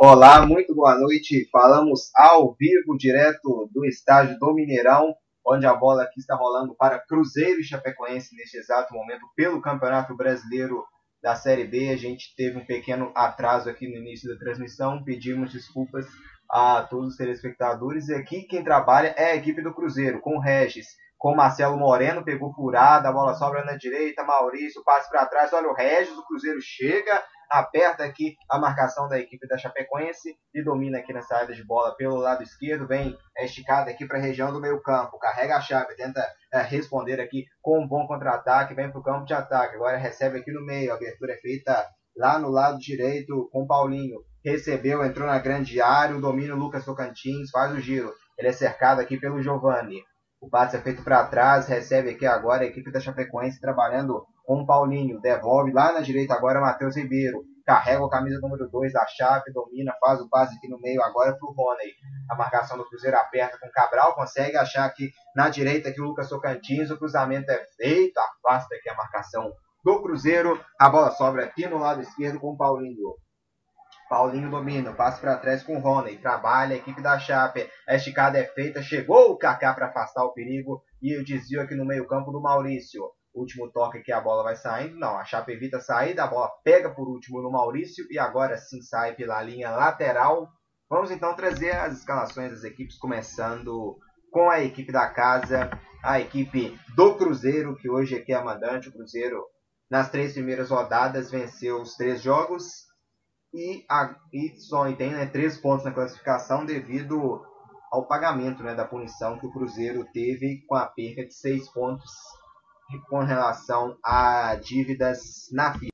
Olá, muito boa noite. Falamos ao vivo, direto do estádio do Mineirão, onde a bola aqui está rolando para Cruzeiro e Chapecoense neste exato momento pelo Campeonato Brasileiro da Série B. A gente teve um pequeno atraso aqui no início da transmissão, pedimos desculpas a todos os telespectadores. E aqui quem trabalha é a equipe do Cruzeiro, com Regis, com Marcelo Moreno, pegou furada, a bola sobra na direita, Maurício, passe para trás, olha o Regis, o Cruzeiro chega, aperta aqui a marcação da equipe da Chapecoense e domina aqui na saída de bola pelo lado esquerdo, vem é esticada aqui para a região do meio campo, carrega a chave, tenta é, responder aqui com um bom contra-ataque, vem para o campo de ataque, agora recebe aqui no meio, a abertura é feita lá no lado direito com Paulinho, recebeu, entrou na grande área, o domínio Lucas Tocantins, faz o giro, ele é cercado aqui pelo Giovani, o passe é feito para trás, recebe aqui agora a equipe da Chapecoense trabalhando com o Paulinho. Devolve lá na direita agora Matheus Ribeiro. Carrega a camisa número 2 da Chape, domina, faz o passe aqui no meio agora para o Rony. A marcação do Cruzeiro aperta com Cabral, consegue achar aqui na direita que o Lucas Tocantins. O cruzamento é feito, afasta aqui a marcação do Cruzeiro. A bola sobra aqui no lado esquerdo com o Paulinho. Paulinho domina, passa para trás com o Rony, trabalha a equipe da Chape, a esticada é feita, chegou o Kaká para afastar o perigo e o desvio aqui no meio campo do Maurício. Último toque que a bola vai saindo, não, a Chape evita sair, a bola pega por último no Maurício e agora sim sai pela linha lateral. Vamos então trazer as escalações das equipes, começando com a equipe da casa, a equipe do Cruzeiro, que hoje aqui é a mandante, o Cruzeiro nas três primeiras rodadas venceu os três jogos, e, a, e só tem né, três pontos na classificação devido ao pagamento né, da punição que o Cruzeiro teve com a perca de seis pontos com relação a dívidas na FIFA.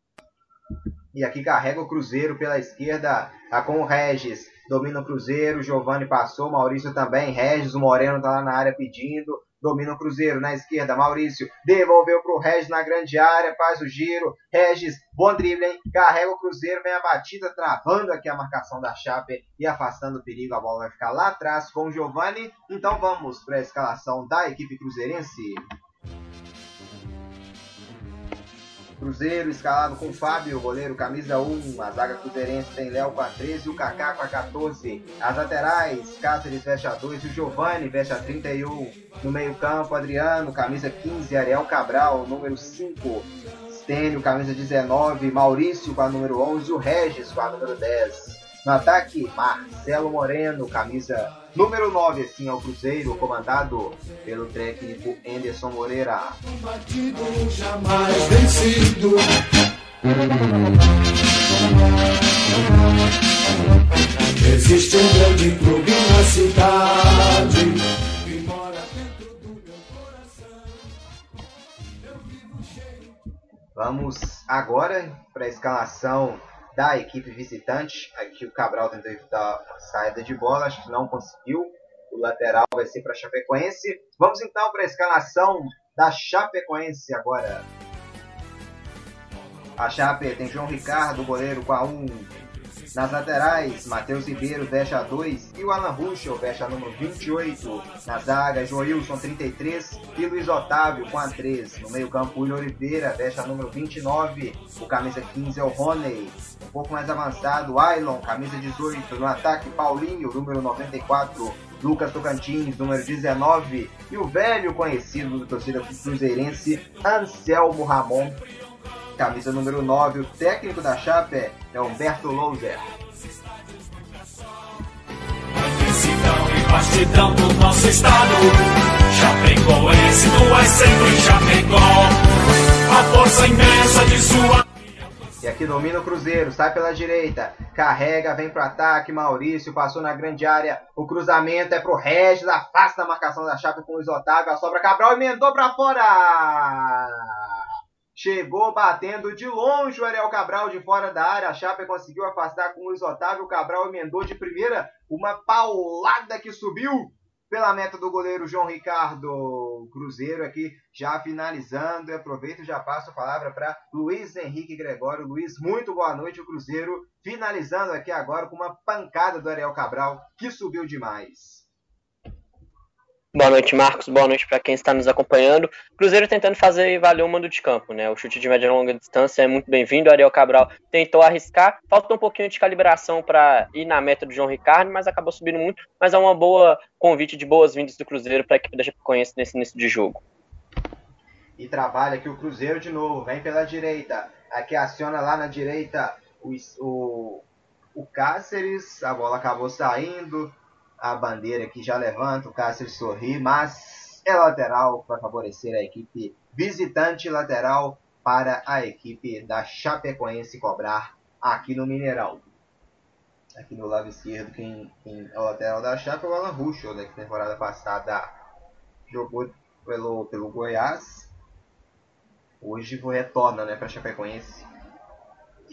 E aqui carrega o Cruzeiro pela esquerda tá com o Regis. Domina o Cruzeiro, Giovanni passou, Maurício também, Regis, o Moreno está lá na área pedindo domina o Cruzeiro na esquerda, Maurício devolveu para o Regis na grande área, faz o giro, Regis, bom drible, hein? carrega o Cruzeiro, vem a batida, travando aqui a marcação da Chape e afastando o perigo, a bola vai ficar lá atrás com o Giovani, então vamos para a escalação da equipe cruzeirense. Cruzeiro escalado com Fábio, goleiro camisa 1. A zaga cruzeirense tem Léo com a 13 e o Kaká com a 14. As laterais, Cáceres veste a 2 e o Giovanni veste a 31. No meio campo, Adriano, camisa 15. Ariel Cabral, número 5. Stênio, camisa 19. Maurício com a número 11 e o Regis com a número 10. No ataque, Marcelo Moreno, camisa número 9, assim, ao Cruzeiro, comandado pelo técnico Anderson Moreira. jamais vencido. Existe um grande clube na cidade. Vamos agora para a escalação da equipe visitante. Aqui o Cabral tentou evitar a saída de bola, acho que não conseguiu. O lateral vai ser para a Chapecoense. Vamos então para a escalação da Chapecoense agora. A Chape tem João Ricardo, goleiro com a 1, nas laterais, Matheus Ribeiro veste a 2 e o Alan Ruschel veste a número 28. Na zaga, Joilson 33 e Luiz Otávio com a 3. No meio campo, William Oliveira veste a número 29. O camisa 15 é o Rony. Um pouco mais avançado, Ailon, camisa 18. No ataque, Paulinho, número 94. Lucas Tocantins, número 19, e o velho conhecido do torcida cruzeirense, Anselmo Ramon, camisa número 9, o técnico da Chape é Humberto Louser. E bastidão do nosso estado, Chapecoense, tu és sempre Chapecó, a força imensa de sua... E aqui domina o Cruzeiro, sai pela direita, carrega, vem pro ataque, Maurício passou na grande área, o cruzamento é pro Regis, afasta a marcação da Chape com o Luiz Otávio, a sobra Cabral emendou para fora! Chegou batendo de longe o Ariel Cabral de fora da área. A Chape conseguiu afastar com o Luiz Otávio. O Cabral emendou de primeira uma paulada que subiu pela meta do goleiro João Ricardo Cruzeiro aqui já finalizando. E aproveito e já passo a palavra para Luiz Henrique Gregório. Luiz, muito boa noite. O Cruzeiro finalizando aqui agora com uma pancada do Ariel Cabral que subiu demais. Boa noite, Marcos. Boa noite para quem está nos acompanhando. Cruzeiro tentando fazer valer o mando de campo, né? O chute de média e longa distância é muito bem-vindo. Ariel Cabral tentou arriscar. Falta um pouquinho de calibração para ir na meta do João Ricardo, mas acabou subindo muito. Mas é uma boa convite de boas-vindas do Cruzeiro para a equipe da Chapecoense nesse início de jogo. E trabalha aqui o Cruzeiro de novo. Vem pela direita. Aqui aciona lá na direita o, o, o Cáceres. A bola acabou saindo a bandeira aqui já levanta, o Cáceres sorri, mas é lateral para favorecer a equipe visitante, lateral para a equipe da Chapecoense cobrar aqui no Mineirão. Aqui no lado esquerdo, quem, quem é o lateral da Chape é o Alan Ruschel, né, que temporada passada jogou pelo, pelo Goiás. Hoje retorna né, para a Chapecoense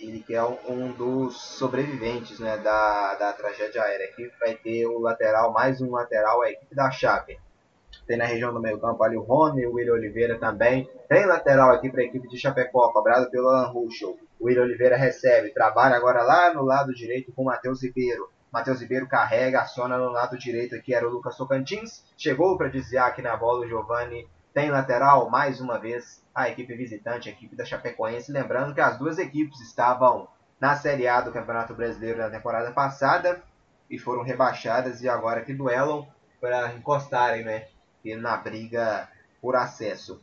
ele que é um dos sobreviventes né, da, da tragédia aérea. Aqui vai ter o lateral, mais um lateral, a equipe da Chape. Tem na região do meio campo ali o Rony, o William Oliveira também. Tem lateral aqui para a equipe de Chapecó, cobrado pelo Alan Ruschel. O William Oliveira recebe, trabalha agora lá no lado direito com o Matheus Ribeiro. Matheus Ribeiro carrega, aciona no lado direito aqui, era o Lucas Socantins. Chegou para desviar aqui na bola o Giovanni. Tem lateral, mais uma vez, a equipe visitante, a equipe da Chapecoense. Lembrando que as duas equipes estavam na Série A do Campeonato Brasileiro na temporada passada e foram rebaixadas e agora que duelam para encostarem né, na briga por acesso.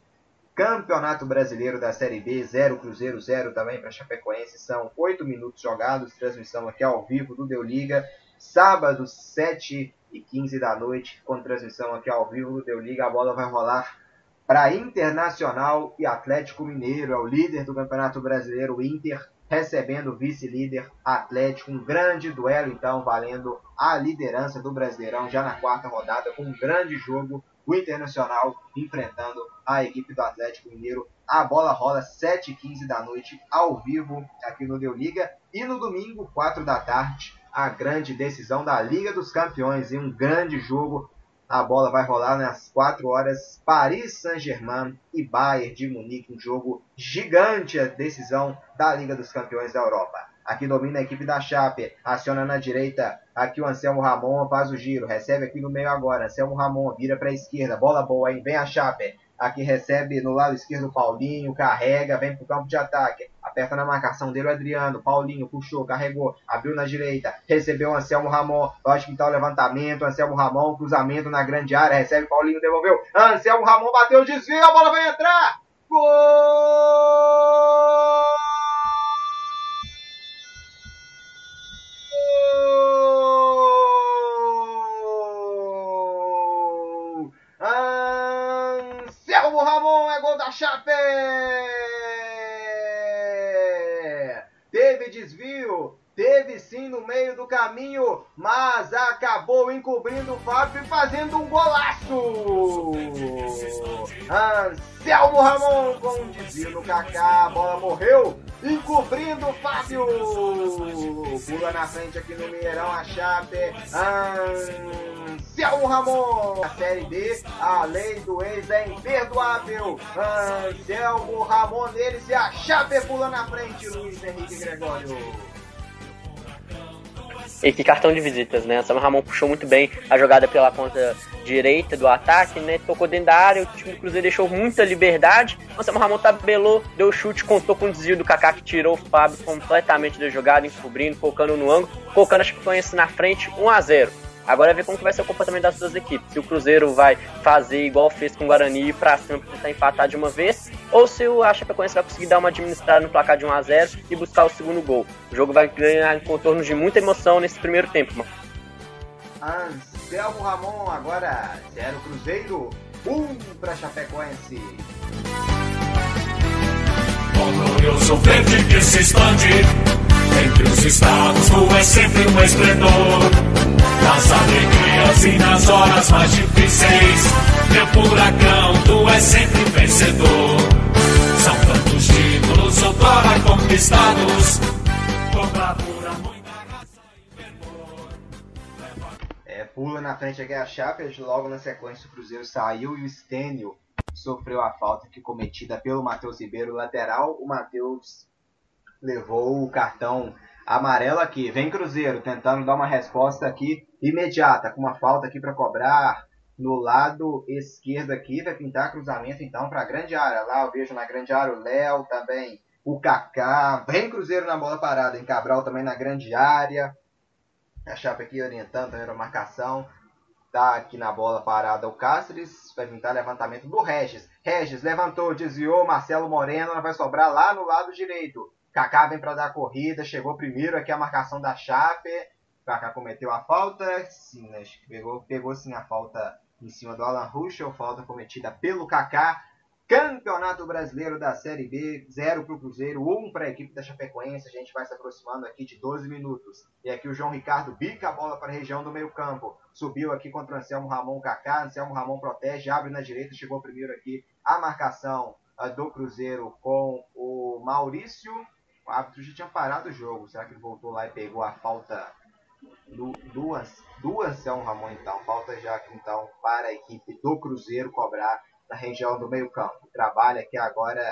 Campeonato Brasileiro da Série B, 0 Cruzeiro, 0 também para Chapecoense. São 8 minutos jogados, transmissão aqui ao vivo do Deu Liga. Sábado, 7 e 15 da noite, com transmissão aqui ao vivo do Deu Liga. A bola vai rolar para Internacional e Atlético Mineiro. É o líder do Campeonato Brasileiro, o Inter, recebendo o vice-líder Atlético. Um grande duelo, então, valendo a liderança do Brasileirão já na quarta rodada, com um grande jogo. O Internacional enfrentando a equipe do Atlético Mineiro. A bola rola 7h15 da noite, ao vivo, aqui no Deu Liga. E no domingo, 4 da tarde, a grande decisão da Liga dos Campeões. E um grande jogo a bola vai rolar nas 4 horas. Paris Saint-Germain e Bayern de Munique. Um jogo gigante, a decisão da Liga dos Campeões da Europa. Aqui domina a equipe da Chape. Aciona na direita. Aqui o Anselmo Ramon faz o giro. Recebe aqui no meio agora. Anselmo Ramon vira para a esquerda. Bola boa, hein? Vem a Chape. Aqui recebe no lado esquerdo o Paulinho. Carrega. Vem para o campo de ataque. Aperta na marcação dele o Adriano. Paulinho puxou, carregou, abriu na direita. Recebeu Anselmo Ramon. Lógico que tá o levantamento. Anselmo Ramon, cruzamento na grande área. Recebe Paulinho, devolveu. Anselmo Ramon bateu, desvio. A bola vai entrar. Gol! Anselmo Ramon é gol da Chape! desvio, teve sim no meio do caminho, mas acabou encobrindo o Fábio e fazendo um golaço. Anselmo Ramon com um desvio no Kaká, a bola morreu, encobrindo o Fábio. Pula na frente aqui no Mineirão a Chape. Anselmo Ramon. A Série D, a lei do ex é imperdoável. Anselmo Ramon deles e a Chape pula na frente, Luiz Henrique Gregório. E que cartão de visitas, né? O Sam Ramon puxou muito bem a jogada pela ponta direita do ataque, né? Tocou dentro da área, o time do Cruzeiro deixou muita liberdade. O Sam Ramon tabelou, deu chute, contou com o desvio do Kaká que tirou o Fábio completamente da jogada, encobrindo, colocando no ângulo, colocando a Chapecoense na frente, 1 a 0 Agora é ver como que vai ser o comportamento das duas equipes. Se o Cruzeiro vai fazer igual fez com o Guarani e ir pra cima pra tentar empatar de uma vez, ou se o Chapecoense vai conseguir dar uma administrada no placar de 1 a 0 e buscar o segundo gol. O jogo vai ganhar em contorno de muita emoção nesse primeiro tempo, mano. Anselmo Ramon, agora 0 Cruzeiro, 1 um para Chapecoense. O glorioso verde que se expande entre os estados, tu é sempre um esplendor. Nas alegrias e nas horas mais difíceis, meu furacão, tu és sempre vencedor. São tantos títulos outrora conquistados, com bravura, muita raça e fervor. É, pula na frente aqui a Chape, logo na sequência o Cruzeiro saiu e o Stênio sofreu a falta que cometida pelo Matheus Ribeiro, lateral. O Matheus levou o cartão amarelo aqui. Vem Cruzeiro tentando dar uma resposta aqui imediata, com uma falta aqui para cobrar. no lado esquerdo aqui, vai pintar cruzamento então para a grande área. Lá eu vejo na grande área o Léo também, o Kaká, vem Cruzeiro na bola parada, em Cabral também na grande área. A Chapa aqui orientando também a marcação. Tá aqui na bola parada o Cáceres, vai pintar levantamento do Regis. Regis levantou, desviou, Marcelo Moreno vai sobrar lá no lado direito. Kaká vem para dar a corrida, chegou primeiro aqui a marcação da Chape. Kaká cometeu a falta, sim, né? pegou, pegou sim a falta em cima do Alan Ruschel, falta cometida pelo Kaká. Campeonato Brasileiro da Série B, 0 para o Cruzeiro, 1 um para a equipe da Chapecoense. A gente vai se aproximando aqui de 12 minutos. E aqui o João Ricardo bica a bola para a região do meio campo. Subiu aqui contra o Anselmo Ramon Kaká. Anselmo Ramon protege, abre na direita, chegou primeiro aqui a marcação do Cruzeiro com o Maurício. O árbitro já tinha parado o jogo. Será que ele voltou lá e pegou a falta do, duas, duas são Ramon então. Falta já então para a equipe do Cruzeiro cobrar na região do meio campo. Trabalha aqui agora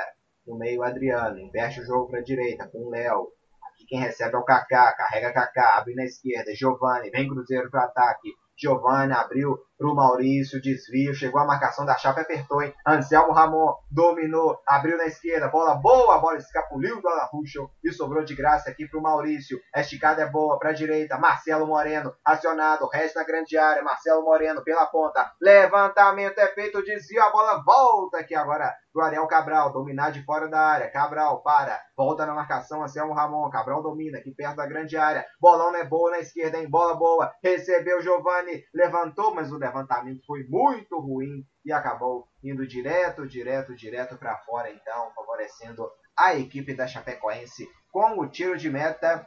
no meio Adriano. Investe o jogo para a direita com o Léo. Aqui quem recebe é o Kaká. Carrega Kaká. Abre na esquerda. Giovani. Vem Cruzeiro para ataque. Giovanni abriu para o Maurício, desvio, chegou a marcação da chapa, apertou, hein? Anselmo Ramon dominou, abriu na esquerda, bola boa, bola escapuliu do Alarucho e sobrou de graça aqui para o Maurício. A esticada é boa para a direita, Marcelo Moreno acionado, resto na grande área, Marcelo Moreno pela ponta, levantamento é feito, desvio, a bola volta aqui agora pro Ariel Cabral, dominar de fora da área, Cabral para, volta na marcação, Anselmo Ramon, Cabral domina aqui perto da grande área, bolão é boa na esquerda, hein? Bola boa, recebeu Giovani, levantou, mas o levantamento foi muito ruim e acabou indo direto, direto, direto para fora, então, favorecendo a equipe da Chapecoense com o tiro de meta.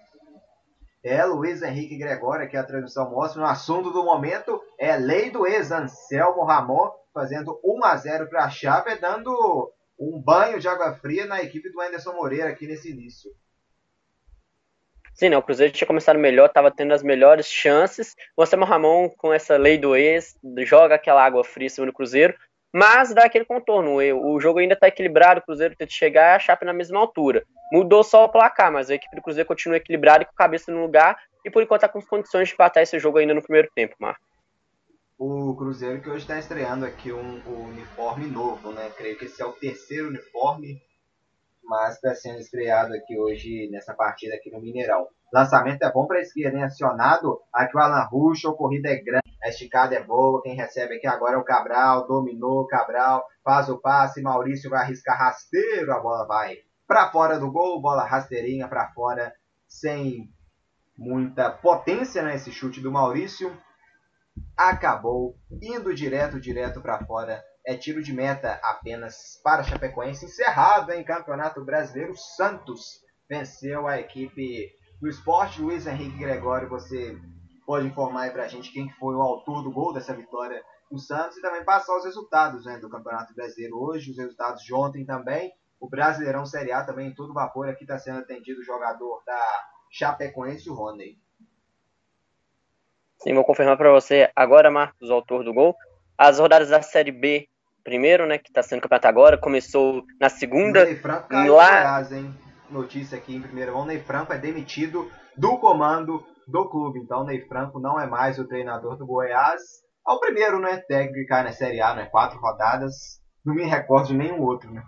É Luiz Henrique Gregório, que a transmissão mostra. O assunto do momento é lei do ex, Anselmo Ramon, fazendo 1 a 0 para a Chape, dando um banho de água fria na equipe do Anderson Moreira aqui nesse início. Sim, né? O Cruzeiro tinha começado melhor, estava tendo as melhores chances. O Anselmo Ramon, com essa lei do ex, joga aquela água fria em cima do Cruzeiro, mas dá aquele contorno. O jogo ainda está equilibrado, o Cruzeiro tenta chegar e a Chape na mesma altura. Mudou só o placar, mas a equipe do Cruzeiro continua equilibrada e com a cabeça no lugar, e por enquanto está com condições de empatar esse jogo ainda no primeiro tempo, Marco. O Cruzeiro que hoje está estreando aqui um, um uniforme novo, né? Creio que esse é o terceiro uniforme mas está sendo estreado aqui hoje nessa partida aqui no Mineirão. Lançamento é bom para a esquerda, hein? Acionado aqui o Alan Russo, a corrida é grande, a esticada é boa, quem recebe aqui agora é o Cabral, dominou Cabral, faz o passe, Maurício vai arriscar rasteiro, a bola vai para fora do gol, bola rasteirinha para fora, sem muita potência nesse né, chute do Maurício. Acabou indo direto, direto para fora é tiro de meta apenas para Chapecoense. Encerrado em Campeonato Brasileiro, Santos venceu a equipe do esporte. Luiz Henrique Gregório, você pode informar aí para a gente quem foi o autor do gol dessa vitória do Santos e também passar os resultados né, do Campeonato Brasileiro hoje, os resultados de ontem também. O Brasileirão Série A também em todo vapor. Aqui está sendo atendido o jogador da Chapecoense, o Rony. Sim, vou confirmar para você agora, Marcos, o autor do gol. As rodadas da Série B primeiro, né, que está sendo campeonato agora, começou na segunda. Ney Franco caiu lá... Goiás, hein? Notícia aqui em primeira mão, Ney Franco é demitido do comando do clube. Então, Ney Franco não é mais o treinador do Goiás. É o primeiro, né, técnico que cai na Série A, né, quatro rodadas. Não me recordo de nenhum outro, né.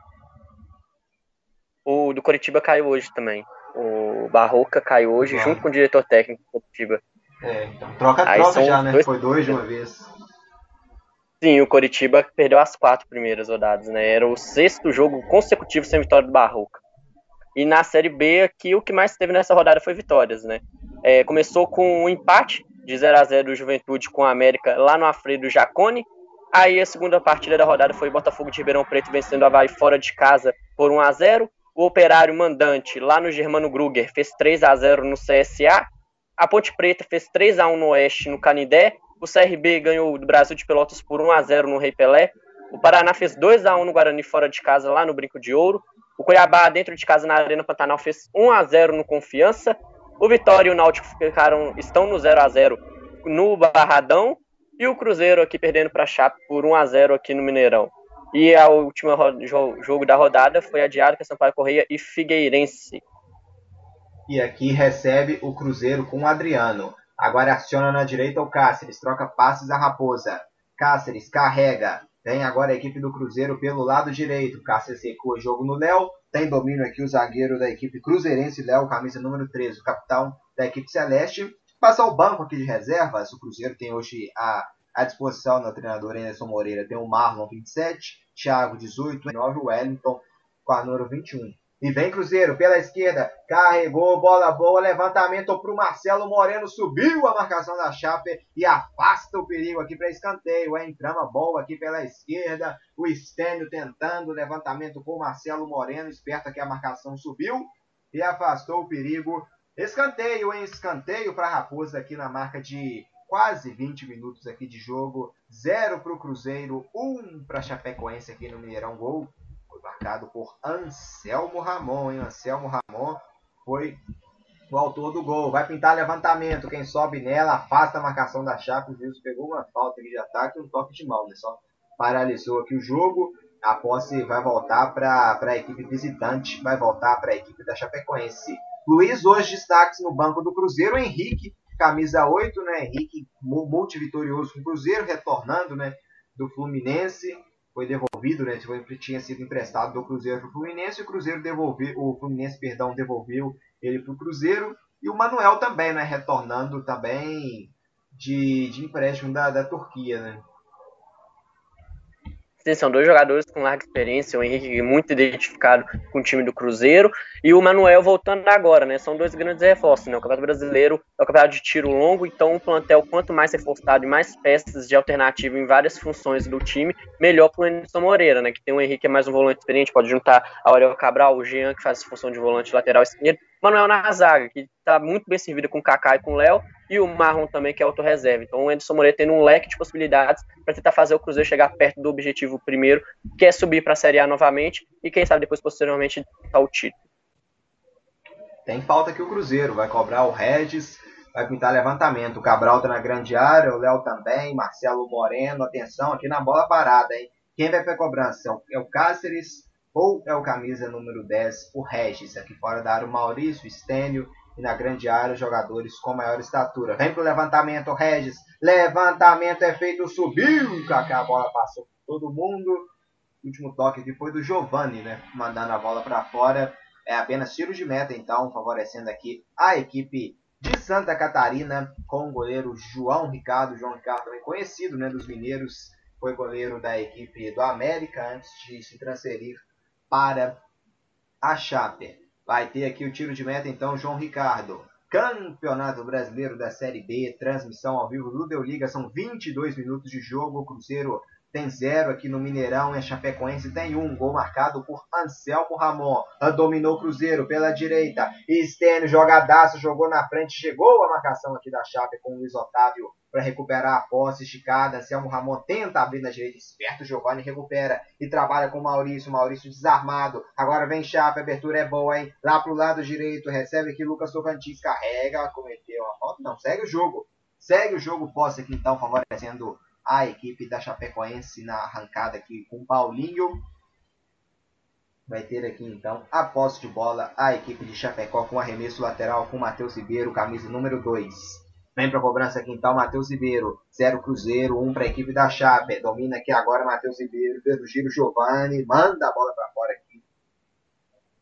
O do Coritiba caiu hoje também. O Barroca caiu hoje, junto com o diretor técnico do Coritiba. É, então troca-troca já, né? Dois... Foi dois de uma vez. Sim, o Coritiba perdeu as quatro primeiras rodadas, né? Era o sexto jogo consecutivo sem vitória do Barroca. E na Série B aqui o que mais teve nessa rodada foi vitórias, né? É, começou com um empate de 0 a 0 do Juventude com a América lá no Afredo Jacone. Aí a segunda partida da rodada foi Botafogo de Ribeirão Preto vencendo a Havaí fora de casa por 1 a 0. O Operário Mandante lá no Germano Gruger fez 3 a 0 no CSA. A Ponte Preta fez 3 a 1 no Oeste no Canidé o CRB ganhou do Brasil de Pelotas por 1 a 0 no Rei Pelé. O Paraná fez 2 a 1 no Guarani fora de casa, lá no Brinco de Ouro. O Cuiabá, dentro de casa, na Arena Pantanal, fez 1 a 0 no Confiança. O Vitória e o Náutico ficaram, estão no 0 a 0 no Barradão. E o Cruzeiro aqui perdendo para a Chape por 1 a 0 aqui no Mineirão. E a última jogo da rodada foi adiado, que é Sampaio Correia e Figueirense. E aqui recebe o Cruzeiro com o Adriano. Agora aciona na direita o Cáceres, troca passes a Raposa. Cáceres carrega. Tem agora a equipe do Cruzeiro pelo lado direito. Cáceres recua jogo no Léo. Tem domínio aqui o zagueiro da equipe Cruzeirense, Léo, camisa número 13, o capitão da equipe Celeste. Passa o banco aqui de reservas. O Cruzeiro tem hoje a, à disposição no treinador Anderson Moreira. Tem o Marlon, 27, Thiago, 18, 9, Wellington, número 21. E vem Cruzeiro pela esquerda, carregou, bola boa, levantamento para o Marcelo Moreno, subiu a marcação da Chape e afasta o perigo aqui para escanteio, hein? Trama boa aqui pela esquerda, o Estênio tentando, levantamento com o Marcelo Moreno, esperta que a marcação subiu e afastou o perigo. Escanteio, hein? Escanteio para Raposa aqui na marca de quase 20 minutos aqui de jogo. Zero para o Cruzeiro, um para Chapecoense aqui no Mineirão Gol marcado por Anselmo Ramon, hein? Anselmo Ramon foi o autor do gol. Vai pintar levantamento. Quem sobe nela afasta a marcação da Chape. O juiz pegou uma falta de ataque e um toque de mão. Né? Só paralisou aqui o jogo. A posse vai voltar para a equipe visitante. Vai voltar para a equipe da Chapecoense. Luiz hoje destaques no banco do Cruzeiro. Henrique, camisa 8, né? Henrique multivitorioso com o Cruzeiro, retornando né? do Fluminense foi devolvido, né? Foi, tinha sido emprestado do Cruzeiro para o Fluminense, o Cruzeiro devolveu, o Fluminense, perdão, devolveu ele para o Cruzeiro e o Manuel também, né? Retornando também de, de empréstimo da, da Turquia, né? Sim, são dois jogadores com larga experiência, o Henrique muito identificado com o time do Cruzeiro e o Manuel voltando agora, né? São dois grandes reforços, né? O Campeonato Brasileiro é o campeonato de tiro longo, então o plantel quanto mais reforçado e mais peças de alternativa em várias funções do time, melhor para o Anderson Moreira, né? Que tem o Henrique é mais um volante experiente, pode juntar a Aurel Cabral, o Jean que faz função de volante lateral esquerdo, Manuel na zaga, que está muito bem servido com o Kaká e com o Léo, e o Marlon também, que é outro reserva. Então o Anderson Moreira tem um leque de possibilidades para tentar fazer o Cruzeiro chegar perto do objetivo primeiro, que é subir para a Série A novamente, e quem sabe depois, posteriormente, dar o título. Tem falta aqui o Cruzeiro, vai cobrar o Regis, vai pintar levantamento. O Cabral está na grande área, o Léo também, Marcelo Moreno, atenção aqui na bola parada, hein? Quem vai para a cobrança? É o Cáceres, ou é o camisa número 10, o Regis, aqui fora da área o Maurício, Estênio, e na grande área jogadores com maior estatura. Vem pro levantamento, Regis, levantamento é feito, subiu, Kaká, a bola passou por todo mundo. O último toque aqui foi do Giovani, né, mandando a bola para fora. É apenas tiro de meta, então, favorecendo aqui a equipe de Santa Catarina com o goleiro João Ricardo. João Ricardo também conhecido, né, dos mineiros, foi goleiro da equipe do América antes de se transferir para a Chape. Vai ter aqui o tiro de meta então, João Ricardo. Campeonato Brasileiro da Série B, transmissão ao vivo do Deu Liga, são 22 minutos de jogo. O Cruzeiro tem zero aqui no Mineirão e a Chapecoense tem um. Gol marcado por Anselmo Ramon. Dominou o Cruzeiro pela direita. Estênio, jogadaço, jogou na frente. Chegou a marcação aqui da Chape com o Luiz Otávio para recuperar a posse esticada. Anselmo Ramon tenta abrir na direita, esperto. Giovanni recupera e trabalha com Maurício. Maurício desarmado. Agora vem Chape, a abertura é boa, hein? Lá pro lado direito, recebe aqui Lucas Tocantins. Carrega, cometeu uma falta. Não, segue o jogo. Segue o jogo, posse aqui então, favorecendo a equipe da Chapecoense na arrancada aqui com Paulinho. Vai ter aqui então a posse de bola a equipe de Chapecó com arremesso lateral com Matheus Ribeiro, camisa número 2. Vem para a cobrança aqui então Matheus Ribeiro, 0 Cruzeiro, 1 um para a equipe da Chape. Domina aqui agora Matheus Ribeiro, pelo giro Giovani, manda a bola para fora aqui.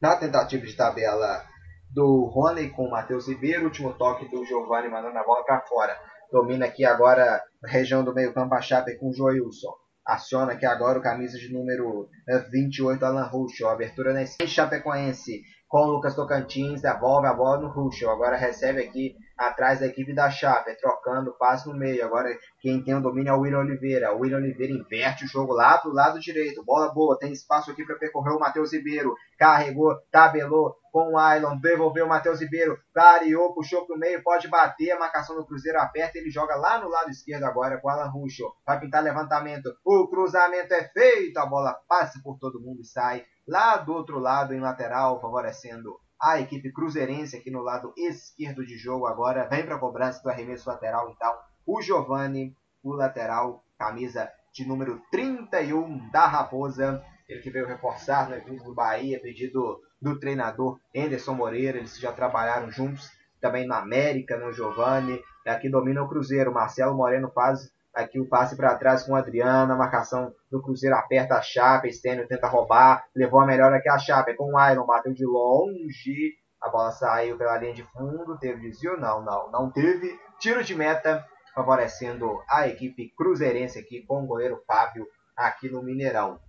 Na tentativa de tabela do Rony com Matheus Ribeiro, último toque do Giovani mandando a bola para fora. Domina aqui agora região do meio campo a Chape com o Joilson. Aciona aqui agora o camisa de número 28, Alan Ruschel. Abertura na Chapecoense com o Lucas Tocantins, devolve a bola no Ruschel. Agora recebe aqui atrás da equipe da Chape, trocando passe no meio. Agora quem tem o domínio é o William Oliveira. O William Oliveira inverte o jogo lá pro lado direito. Bola boa, tem espaço aqui para percorrer o Matheus Ribeiro. Carregou, tabelou com o Ailon, devolveu o Matheus Ribeiro, clareou, puxou pro meio, pode bater, a marcação do Cruzeiro aperta, ele joga lá no lado esquerdo agora com o Alan Ruschel. Vai pintar levantamento, o cruzamento é feito, a bola passa por todo mundo e sai lá do outro lado em lateral, favorecendo a equipe cruzeirense aqui no lado esquerdo de jogo agora. Vem para a cobrança do arremesso lateral, então, o Giovani, o lateral, camisa de número 31 da Raposa. Ele que veio reforçar no evento do Bahia, pedido do treinador Anderson Moreira. Eles já trabalharam juntos também na América, no Giovani. Aqui domina o Cruzeiro. Marcelo Moreno faz Aqui o passe para trás com o Adriano. A marcação do Cruzeiro aperta a Chape. Stênio tenta roubar. Levou a melhor aqui a Chape com o Iron. Bateu de longe. A bola saiu pela linha de fundo. Teve desvio? Não, não. Não teve. Tiro de meta favorecendo a equipe cruzeirense aqui com o goleiro Fábio aqui no Mineirão.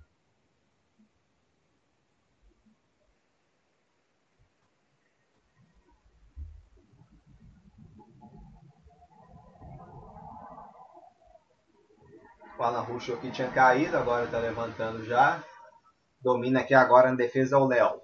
O Alan Russo aqui tinha caído, agora está levantando já. Domina aqui agora na defesa o Léo.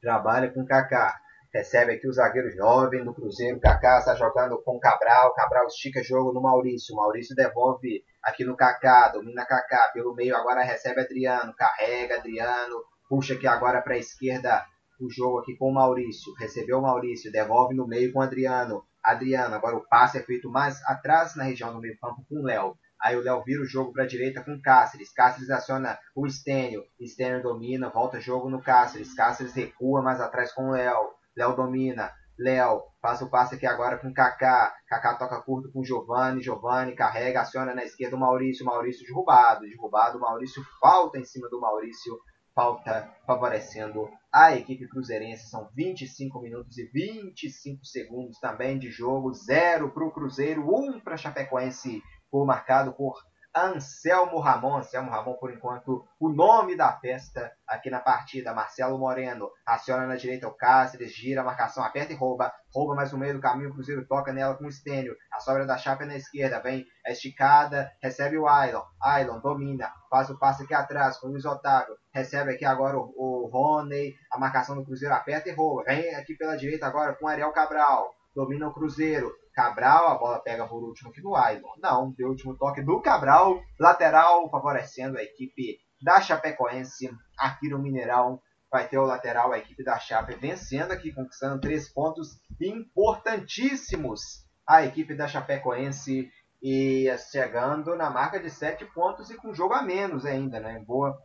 Trabalha com o Kaká. Recebe aqui o zagueiro jovem do Cruzeiro. Kaká está jogando com Cabral. Cabral estica jogo no Maurício. Maurício devolve aqui no Kaká. Domina Kaká pelo meio. Agora recebe Adriano. Carrega Adriano. Puxa aqui agora para a esquerda o jogo aqui com o Maurício. Recebeu o Maurício. Devolve no meio com o Adriano. Adriano. Agora o passe é feito mais atrás na região do meio campo com o Léo. Aí o Léo vira o jogo para a direita com Cáceres. Cáceres aciona o Stênio. Stênio domina, volta jogo no Cáceres. Cáceres recua mais atrás com o Léo. Léo domina. Léo faz o passe aqui agora com Kaká. Kaká toca curto com Giovanni. Giovanni carrega, aciona na esquerda o Maurício. Maurício derrubado. Derrubado. Maurício falta em cima do Maurício. Falta favorecendo a equipe cruzeirense. São 25 minutos e 25 segundos também de jogo. Zero para o Cruzeiro, um para Chapecoense ficou marcado por Anselmo Ramon. Anselmo Ramon, por enquanto, o nome da festa aqui na partida. Marcelo Moreno aciona na direita o Cáceres, gira a marcação, aperta e rouba. Rouba mais no meio do caminho, o Cruzeiro toca nela com o Estênio. A sobra da chapa na esquerda, vem a esticada, recebe o Ailon. Ailon domina, faz o passe aqui atrás com o Luiz Otávio. Recebe aqui agora o, o Rony, a marcação do Cruzeiro aperta e rouba. Vem aqui pela direita agora com o Ariel Cabral. Domina o Cruzeiro, Cabral, a bola pega por último aqui no Ailon. Não, deu o último toque do Cabral, lateral, favorecendo a equipe da Chapecoense aqui no Mineirão. Vai ter o lateral, a equipe da Chape vencendo aqui, conquistando três pontos importantíssimos. A equipe da Chapecoense e chegando na marca de sete pontos e com jogo a menos ainda, né? Boa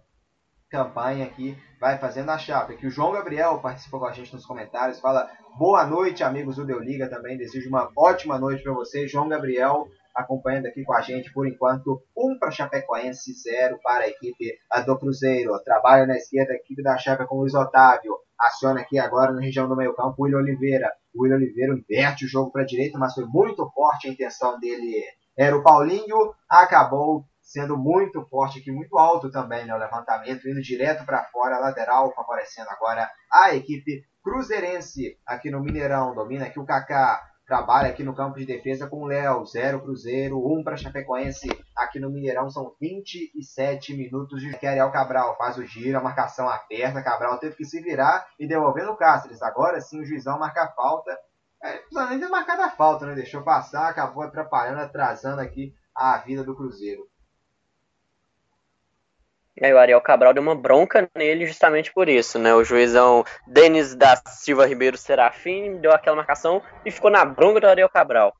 campanha aqui vai fazendo a chapa. Que o João Gabriel participou com a gente nos comentários, fala boa noite, amigos do Deu Liga também. Desejo uma ótima noite para vocês. João Gabriel acompanhando aqui com a gente por enquanto. Um para Chapecoense, zero para a equipe do Cruzeiro. Trabalha na esquerda a equipe da Chape com o Luiz Otávio. Aciona aqui agora na região do meio campo o William Oliveira. O William Oliveira inverte o jogo para a direita, mas foi muito forte a intenção dele. Era o Paulinho, acabou sendo muito forte aqui, muito alto também, né? O levantamento indo direto para fora, lateral, favorecendo agora a equipe cruzeirense aqui no Mineirão. Domina aqui o Kaká, trabalha aqui no campo de defesa com o Léo, 0 Cruzeiro, 1 um para Chapecoense. Aqui no Mineirão são 27 minutos de Ariel Cabral faz o giro, a marcação aperta, Cabral teve que se virar e devolvendo o Cáceres. Agora sim o juizão marca a falta. É, nem ter marcado a falta, né? Deixou passar, acabou atrapalhando, atrasando aqui a vida do Cruzeiro. E aí o Ariel Cabral deu uma bronca nele justamente por isso, né? O juizão Denis da Silva Ribeiro Serafim deu aquela marcação e ficou na bronca do Ariel Cabral.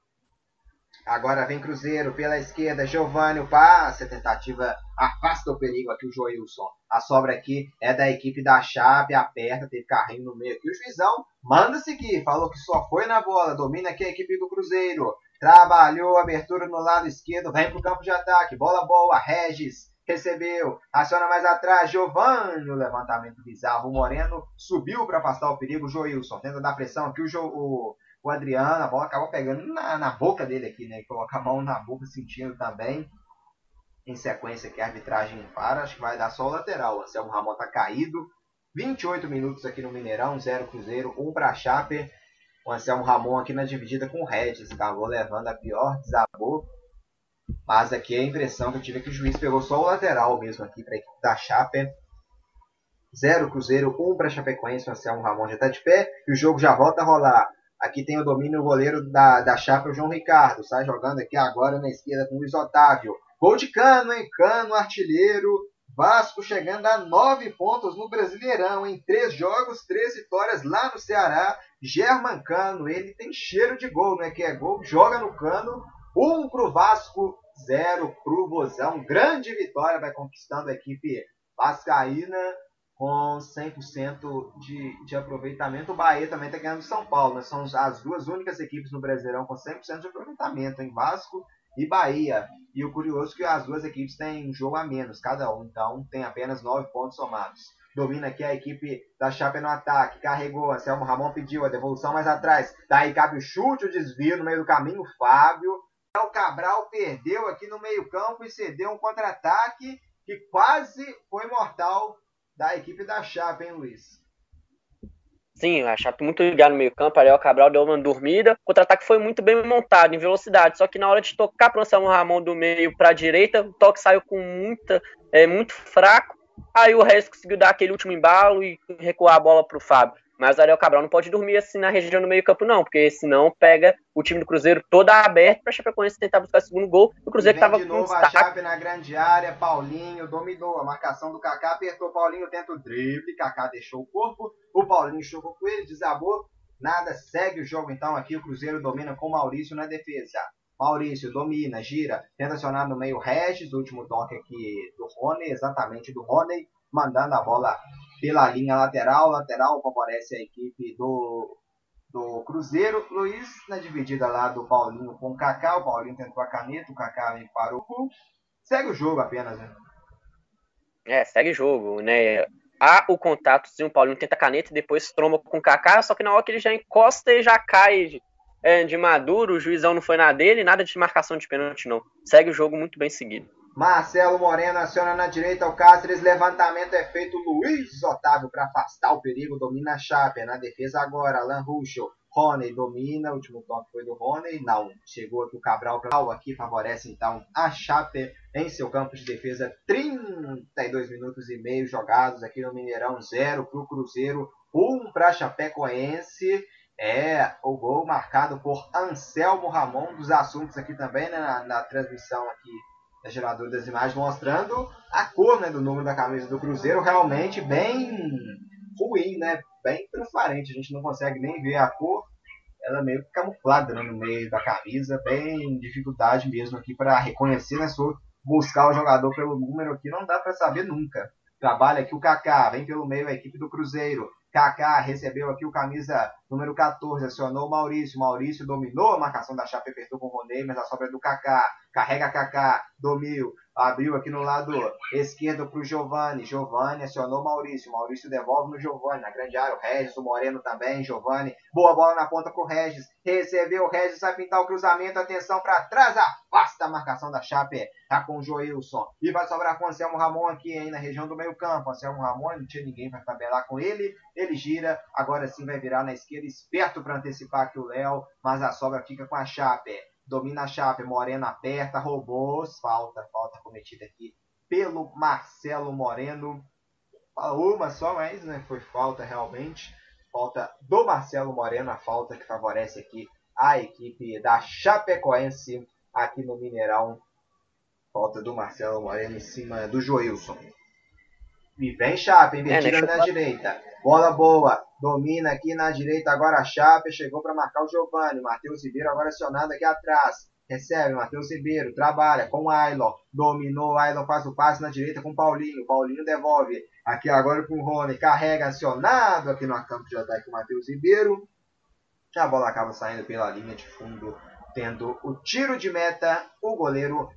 Agora vem Cruzeiro pela esquerda, Giovanni, o passe, a tentativa afasta o perigo aqui o Joilson. A sobra aqui é da equipe da Chape, aperta, teve carrinho no meio aqui. O juizão manda seguir, falou que só foi na bola, domina aqui a equipe do Cruzeiro. Trabalhou, abertura no lado esquerdo, vem pro campo de ataque, bola boa, Regis recebeu, aciona mais atrás, Giovanni, o levantamento bizarro, o Moreno subiu para afastar o perigo, Joilson tenta dar pressão aqui, o, jo, o, o Adriano, a bola acabou pegando na, na boca dele aqui, né, coloca a mão na boca sentindo também, em sequência que a arbitragem para, acho que vai dar só o lateral, o Anselmo Ramon tá caído, 28 minutos aqui no Mineirão, 0 Cruzeiro, 1 para Chape, o Anselmo Ramon aqui na dividida com o Regis, acabou levando a pior, desabou, mas aqui a impressão que eu tive é que o juiz pegou só o lateral mesmo aqui para a equipe da Chape. 0 Cruzeiro, 1 um para Chapecoense, o Anselmo Ramon já está de pé e o jogo já volta a rolar. Aqui tem o domínio o goleiro da, da Chape, o João Ricardo. Sai jogando aqui agora na esquerda com o Luiz Otávio. Gol de Cano, hein? Cano, artilheiro. Vasco chegando a 9 pontos no Brasileirão, em 3 jogos, 3 vitórias lá no Ceará. German Cano, ele tem cheiro de gol, né? Que é gol, joga no cano. 1 um pro Vasco, 0 pro Vozão. Grande vitória, vai conquistando a equipe vascaína com 100% de, de aproveitamento. O Bahia também está ganhando São Paulo. Né? São as duas únicas equipes no Brasileirão com 100% de aproveitamento, em Vasco e Bahia. E o curioso é que as duas equipes têm um jogo a menos, cada um, então tem apenas nove pontos somados. Domina aqui a equipe da Chape no ataque. Carregou. Anselmo Ramon pediu a devolução mais atrás. Daí cabe o chute, o desvio no meio do caminho. Fábio. O Cabral perdeu aqui no meio-campo e cedeu um contra-ataque que quase foi mortal da equipe da Chape, hein, Luiz? Sim, a Chape muito ligada no meio campo, Ariel Cabral deu uma dormida, o contra-ataque foi muito bem montado, em velocidade, só que na hora de tocar para o Anselmo Ramon do meio para a direita, o toque saiu com muita, é, muito fraco, aí o Regis conseguiu dar aquele último embalo e recuar a bola para o Fábio. Mas o Ariel Cabral não pode dormir assim na região do meio-campo, não, porque senão pega o time do Cruzeiro todo aberto para a Chapecoense tentar buscar o segundo gol. O Cruzeiro que estava com novo destaque. a Chape na grande área, Paulinho dominou a marcação do Kaká, apertou Paulinho, tenta o drible, Kaká deixou o corpo, o Paulinho chocou com ele, desabou, nada, segue o jogo então aqui, o Cruzeiro domina com Maurício na defesa. Maurício domina, gira, tenta acionar no meio Regis, último toque aqui do Rony, exatamente do Rony, mandando a bola pela linha lateral. Lateral favorece a equipe do, do Cruzeiro. Luiz na dividida lá do Paulinho com o Kaká. O Paulinho tentou a caneta, o Kaká me parou. Segue o jogo apenas, né? É, segue o jogo, né? Há o contato, sim, o Paulinho tenta a caneta e depois tromba com o Kaká, só que na hora que ele já encosta e já cai é, de maduro, o juizão não foi na dele, nada de marcação de pênalti não. Segue o jogo muito bem seguido. Marcelo Moreno aciona na direita o Cáceres. Levantamento é feito. Luiz Otávio para afastar o perigo. Domina a Chape. Na defesa agora. Alan Ruschel. Rony domina. O último toque foi do Rony. Não. Chegou aqui o Cabral. Aqui favorece então a Chape em seu campo de defesa. 32 minutos e meio jogados aqui no Mineirão. 0 para o Cruzeiro. 1 um para Chapecoense. É o gol marcado por Anselmo Ramon. Dos assuntos aqui também né, na, na transmissão aqui é gerador das imagens mostrando a cor né, do número da camisa do Cruzeiro realmente bem ruim, né? Bem transparente. A gente não consegue nem ver a cor. Ela meio camuflada né, no meio da camisa. Bem dificuldade mesmo aqui para reconhecer, né? Se buscar o jogador pelo número aqui, não dá para saber nunca. Trabalha aqui o Kaká, vem pelo meio a equipe do Cruzeiro. Kaká recebeu aqui o camisa número 14, acionou o Maurício. Maurício dominou a marcação da Chape, apertou com o Ronei, mas a sobra é do Kaká. Carrega Kaká, domil, abriu aqui no lado esquerdo para o Giovanni. Giovanni acionou Maurício. Maurício devolve no Giovanni. Na grande área, o Regis, o Moreno também. Giovanni. Boa bola na ponta com o Regis. Recebeu o Regis, vai pintar o cruzamento. Atenção para trás. Afasta a marcação da Chape. Tá com o Joilson. E vai sobrar com o Anselmo Ramon aqui, hein, na região do meio-campo. Anselmo Ramon, não tinha ninguém para tabelar com ele. Ele gira. Agora sim vai virar na esquerda. Esperto para antecipar aqui o Léo. Mas a sobra fica com a Chape domina a chave, Moreno aperta, roubou, falta, falta cometida aqui pelo Marcelo Moreno. Uma só, mas né, foi falta realmente. Falta do Marcelo Moreno, a falta que favorece aqui a equipe da Chapecoense aqui no Mineirão. Falta do Marcelo Moreno em cima do Joilson. E vem Chape, invertida é, né? na direita. Bola boa. Domina aqui na direita agora a Chape. Chegou para marcar o Giovanni. Matheus Ribeiro agora acionado aqui atrás. Recebe Matheus Ribeiro. Trabalha com o Ailon. Dominou. Ailon faz o passe na direita com o Paulinho. Paulinho devolve. Aqui agora com o Rony. Carrega acionado aqui no campo de ataque o Matheus Ribeiro. A bola acaba saindo pela linha de fundo. Tendo o tiro de meta. O goleiro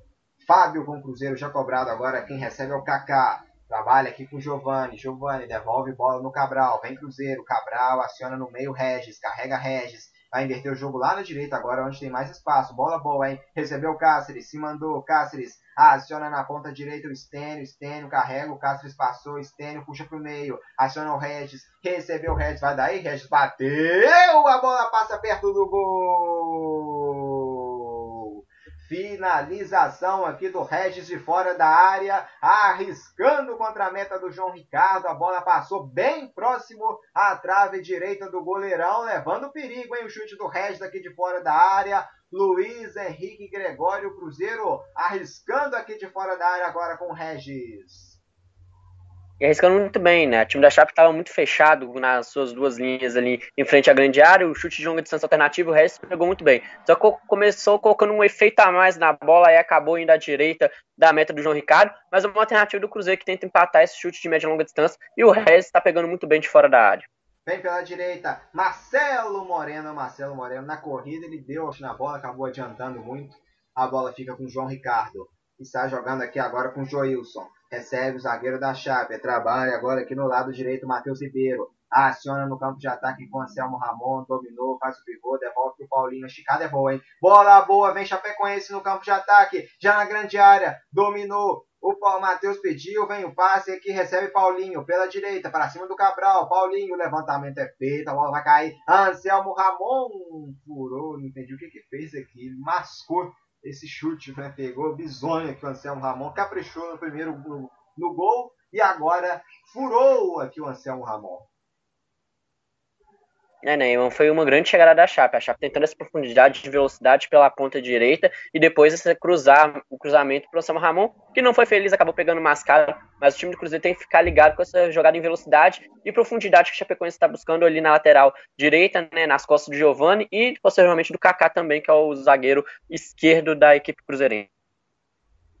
Fábio com o Cruzeiro já cobrado agora. Quem recebe é o Kaká. Trabalha aqui com o Giovani. Giovani devolve bola no Cabral. Vem Cruzeiro. Cabral aciona no meio Regis. Carrega Regis. Vai inverter o jogo lá na direita agora, onde tem mais espaço. Bola boa, hein? Recebeu Cáceres. Se mandou. Cáceres aciona na ponta direita o Stênio. Stênio carrega. O Cáceres passou. Stênio puxa pro meio. Aciona o Regis. Recebeu o Regis. Vai daí. Regis bateu. A bola passa perto do gol. Finalização aqui do Regis de fora da área, arriscando contra a meta do João Ricardo. A bola passou bem próximo à trave direita do goleirão, levando perigo, hein? O chute do Regis aqui de fora da área. Luiz Henrique Gregório Cruzeiro arriscando aqui de fora da área agora com o Regis e arriscando muito bem, né? O time da Chape estava muito fechado nas suas duas linhas ali em frente à grande área, o chute de longa distância alternativo, o resto pegou muito bem. Só que começou colocando um efeito a mais na bola e acabou indo à direita da meta do João Ricardo, mas uma alternativa do Cruzeiro que tenta empatar esse chute de média e longa distância e o resto está pegando muito bem de fora da área. Vem pela direita, Marcelo Moreno, Marcelo Moreno na corrida, ele deu na bola, acabou adiantando muito A bola fica com o João Ricardo. Está jogando aqui agora com o Joilson. Recebe o zagueiro da Chape. Trabalha agora aqui no lado direito, Matheus Ribeiro. Aciona no campo de ataque com Anselmo Ramon. Dominou, faz o pivô, devolve pro Paulinho. Esticada é boa, hein? Bola boa, vem Chapecoense no campo de ataque. Já na grande área. Dominou. O Matheus pediu, vem o passe aqui, recebe Paulinho pela direita, para cima do Cabral. Paulinho, levantamento é feito, a bola vai cair. Anselmo Ramon furou, não entendi o que que fez aqui. Mascou esse chute, né? pegou bizonho aqui o Anselmo Ramon, caprichou no primeiro no, no gol e agora furou aqui o Anselmo Ramon. É, né, foi uma grande chegada da Chape. A Chape tentando essa profundidade de velocidade pela ponta direita e depois esse cruzar, o cruzamento para o Samuel Ramon, que não foi feliz, acabou pegando mascada, mas o time do Cruzeiro tem que ficar ligado com essa jogada em velocidade e profundidade que o Chapecoense está buscando ali na lateral direita, né, nas costas do Giovani e posteriormente do Kaká também, que é o zagueiro esquerdo da equipe cruzeirense.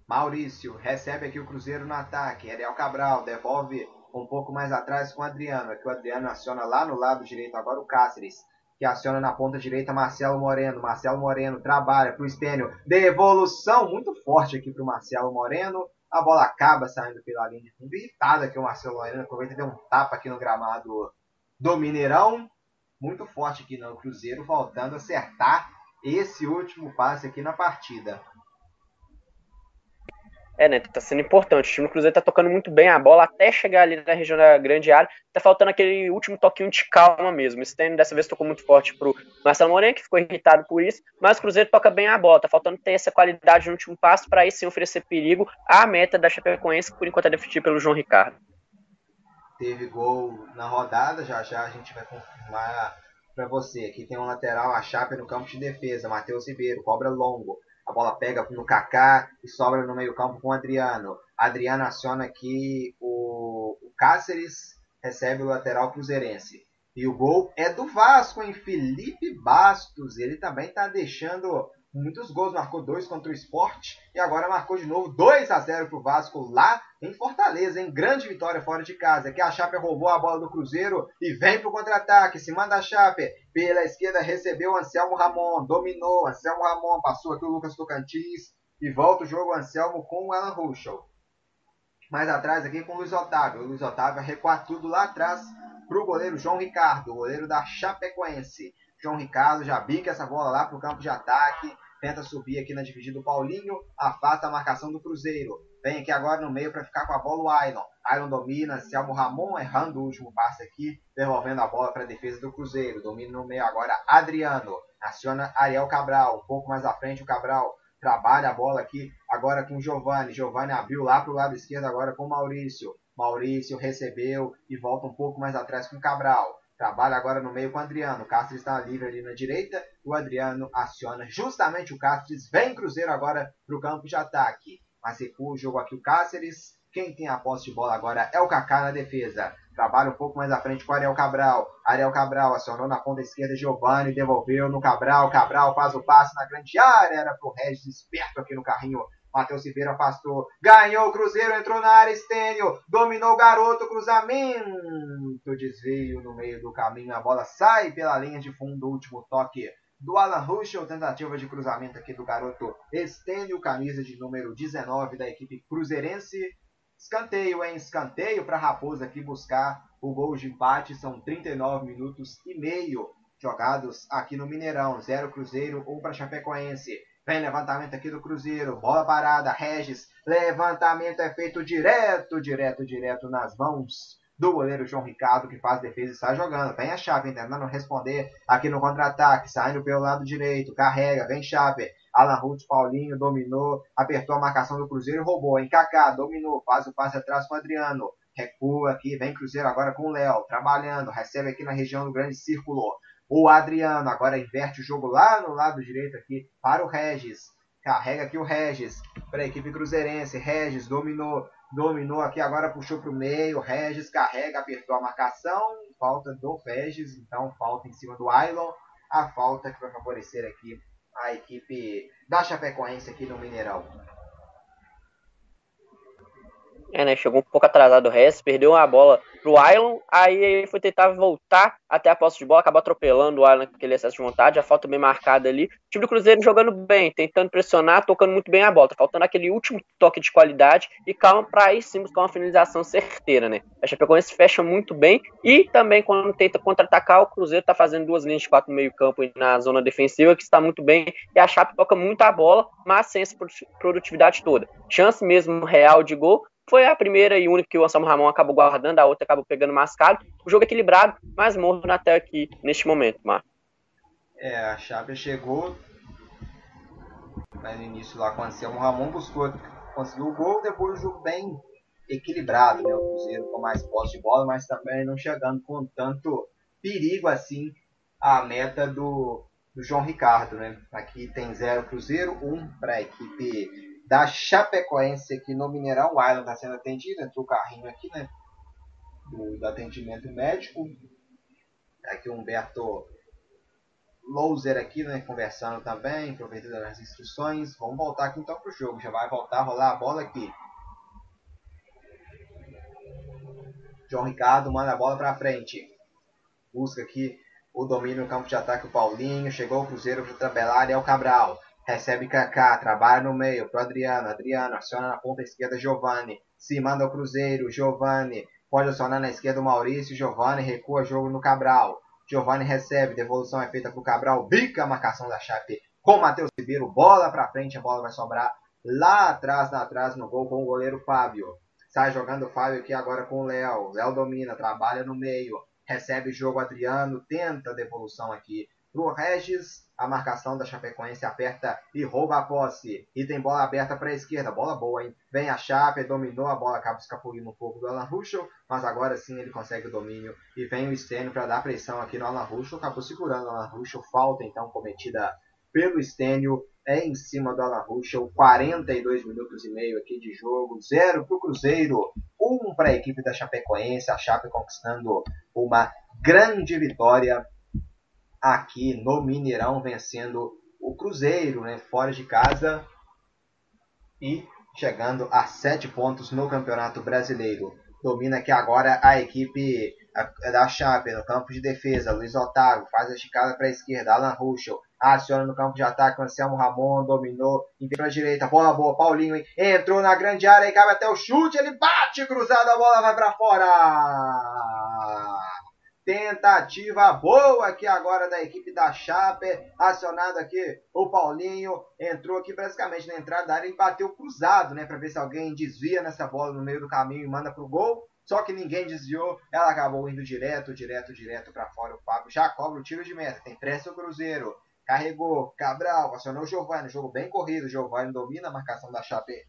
Maurício recebe aqui o Cruzeiro no ataque. Ariel Cabral devolve um pouco mais atrás com o Adriano. Aqui o Adriano aciona lá no lado direito agora o Cáceres, que aciona na ponta direita Marcelo Moreno. Marcelo Moreno trabalha para o Estênio. Devolução muito forte aqui para o Marcelo Moreno. A bola acaba saindo pela linha de fundo. Irritado aqui o Marcelo Moreno. Aproveita e deu um tapa aqui no gramado do Mineirão. Muito forte aqui no Cruzeiro, voltando a acertar esse último passe aqui na partida. É, né? Tá sendo importante. O time do Cruzeiro tá tocando muito bem a bola até chegar ali na região da grande área. Tá faltando aquele último toquinho de calma mesmo. O Stanley dessa vez tocou muito forte pro Marcelo Moreno, que ficou irritado por isso. Mas o Cruzeiro toca bem a bola. Tá faltando ter essa qualidade no último passo para aí sim oferecer perigo à meta da Chapecoense, que por enquanto é defendida pelo João Ricardo. Teve gol na rodada, já já a gente vai confirmar para você. Aqui tem um lateral, a Chape no campo de defesa. Matheus Ribeiro, cobra longo. A bola pega no Kaká e sobra no meio-campo com o Adriano. Adriano aciona aqui o, o Cáceres, recebe o lateral cruzeirense. E o gol é do Vasco, em Felipe Bastos. Ele também está deixando muitos gols, marcou dois contra o Sport e agora marcou de novo 2 a 0 para o Vasco lá em Fortaleza, em grande vitória fora de casa. Que a Chape roubou a bola do Cruzeiro e vem para o contra-ataque, se manda a Chape. Pela esquerda recebeu Anselmo Ramon, dominou, Anselmo Ramon passou aqui o Lucas Tocantins e volta o jogo Anselmo com o Alan Ruschel. Mais atrás aqui com o Luiz Otávio. O Luiz Otávio vai recuar tudo lá atrás para o goleiro João Ricardo, goleiro da Chapecoense. João Ricardo já bica essa bola lá para o campo de ataque tenta subir aqui na dividida do Paulinho, afasta a marcação do Cruzeiro. Vem aqui agora no meio para ficar com a bola o Ailon. Ailon domina, Selmo Ramon errando o último passe aqui, devolvendo a bola para a defesa do Cruzeiro. Domina no meio agora Adriano. Aciona Ariel Cabral. Um pouco mais à frente o Cabral trabalha a bola aqui agora com o. Giovani abriu lá para o lado esquerdo agora com o Maurício. Maurício recebeu e volta um pouco mais atrás com o Cabral. Trabalha agora no meio com o Adriano. O Cáceres está livre ali na direita. O Adriano aciona justamente o Cáceres. Vem Cruzeiro agora para o campo de ataque. Mas recua o jogo aqui o Cáceres. Quem tem a posse de bola agora é o Kaká na defesa. Trabalha um pouco mais à frente com o Ariel Cabral. Ariel Cabral acionou na ponta esquerda Giovanni, devolveu no Cabral. Cabral faz o passe na grande área. Era pro Regis esperto aqui no carrinho Matheus Silveira afastou. Ganhou o Cruzeiro, entrou na área, Estênio. Dominou o garoto, cruzamento. Desvio no meio do caminho. A bola sai pela linha de fundo. Último toque do Alan Ruschel. Tentativa de cruzamento aqui do garoto Estênio, camisa de número 19 da equipe cruzeirense. Escanteio, hein? Escanteio para Raposa aqui buscar o gol de empate. São 39 minutos e meio jogados aqui no Mineirão. Zero Cruzeiro, um para Chapecoense. Vem levantamento aqui do Cruzeiro. Bola parada. Regis. Levantamento é feito direto, direto, direto nas mãos do goleiro João Ricardo, que faz defesa e está jogando. Vem a chave, tentando responder aqui no contra-ataque. Saindo pelo lado direito. Carrega. Vem chave. Alan Ruth Paulinho dominou. Apertou a marcação do Cruzeiro roubou. Em Kaká. Dominou. Faz o passe atrás com o Adriano. Recua aqui. Vem Cruzeiro agora com o Léo. Trabalhando. Recebe aqui na região do grande círculo. O Adriano agora inverte o jogo lá no lado direito aqui para o Regis. Carrega aqui o Regis para a equipe cruzeirense. Regis dominou, dominou aqui agora, puxou para o meio. Regis carrega, apertou a marcação. Falta do Regis, então falta em cima do Ailon. A falta que vai favorecer aqui a equipe da Chapecoense aqui no Mineirão. É, né? Chegou um pouco atrasado o resto, perdeu a bola pro Island, aí ele foi tentar voltar até a posse de bola, acabou atropelando o Island com aquele excesso de vontade, a falta bem marcada ali. O time do Cruzeiro jogando bem, tentando pressionar, tocando muito bem a bola, tá faltando aquele último toque de qualidade e calma para aí sim buscar uma finalização certeira, né? A Chapecoense fecha muito bem e também quando tenta contra-atacar, o Cruzeiro tá fazendo duas linhas de quatro no meio campo na zona defensiva, que está muito bem, e a Chape toca muito a bola, mas sem essa produtividade toda. Chance mesmo real de gol, foi a primeira e única que o Anselmo Ramon acabou guardando, a outra acabou pegando mascado. O jogo equilibrado, mas morno até aqui, neste momento, Marco. É, a Chape chegou no início lá com o Anselmo Ramon, buscou, conseguiu o gol, depois o jogo bem equilibrado, né? O Cruzeiro com mais posse de bola, mas também não chegando com tanto perigo assim a meta do, do João Ricardo, né? Aqui tem zero Cruzeiro, um para a equipe da Chapecoense aqui no Mineirão. O Island está sendo atendido, entrou o carrinho aqui, né? Do, do atendimento médico. Aqui o Humberto Louser aqui, né? Conversando também, aproveitando as instruções. Vamos voltar aqui então pro jogo. Já vai voltar a rolar a bola aqui. João Ricardo manda a bola para frente. Busca aqui o domínio no campo de ataque o Paulinho. Chegou o Cruzeiro para tabelar e é o Cabral. Recebe Kaká, trabalha no meio pro Adriano. Adriano aciona na ponta esquerda Giovanni. Se manda ao Cruzeiro, Giovanni. Pode acionar na esquerda o Maurício. Giovanni recua jogo no Cabral. Giovanni recebe, devolução é feita pro Cabral. Bica a marcação da Chape com Matheus Ribeiro. Bola pra frente, a bola vai sobrar lá atrás, lá atrás no gol com o goleiro Fábio. Sai jogando o Fábio aqui agora com o Léo. Léo domina, trabalha no meio. Recebe o jogo Adriano, tenta a devolução aqui pro Regis. A marcação da Chapecoense aperta e rouba a posse. E tem bola aberta para a esquerda. Bola boa, hein? Vem a Chape, dominou a bola, acaba escapulindo um pouco do Alan Ruschel. Mas agora sim ele consegue o domínio. E vem o Stênio para dar pressão aqui no Alan Ruschel. Acabou segurando o Alan Ruschel. Falta então cometida pelo Stênio. É em cima do Alan Ruschel. 42 minutos e meio aqui de jogo. Zero para o Cruzeiro. Um para a equipe da Chapecoense. A Chape conquistando uma grande vitória aqui no Mineirão, vencendo o Cruzeiro, né, fora de casa e chegando a sete pontos no Campeonato Brasileiro. Domina aqui agora a equipe da Chape no campo de defesa. Luiz Otávio faz a esticada para a esquerda. Alan Ruschel aciona no campo de ataque. Anselmo Ramon dominou. Para a direita. Bola boa. Paulinho entrou na grande área e cabe até o chute. Ele bate cruzado. A bola vai para fora. Tentativa boa aqui agora da equipe da Chape. Acionado aqui o Paulinho. Entrou aqui praticamente na entrada da área e bateu cruzado, né? Para ver se alguém desvia nessa bola no meio do caminho e manda pro gol. Só que ninguém desviou. Ela acabou indo direto, direto, direto para fora. O Fábio já cobra o tiro de meta. Tem pressa o Cruzeiro. Carregou. Cabral. Acionou o Giovanni. Jogo bem corrido. Giovanni domina a marcação da Chape.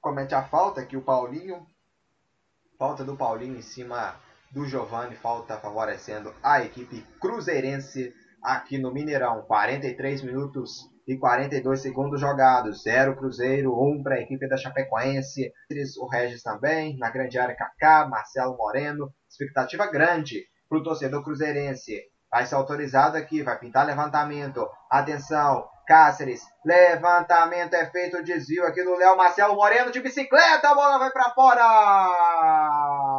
Comete a falta aqui o Paulinho. Falta do Paulinho em cima do Giovani, falta favorecendo a equipe cruzeirense aqui no Mineirão. 43 minutos e 42 segundos jogados. 0 Cruzeiro, 1 um para a equipe da Chapecoense. O Regis também, na grande área Kaká, Marcelo Moreno. Expectativa grande para o torcedor cruzeirense. Vai ser autorizado aqui, vai pintar levantamento. Atenção, Cáceres, levantamento é feito, desvio aqui do Léo Marcelo Moreno de bicicleta, a bola vai para fora!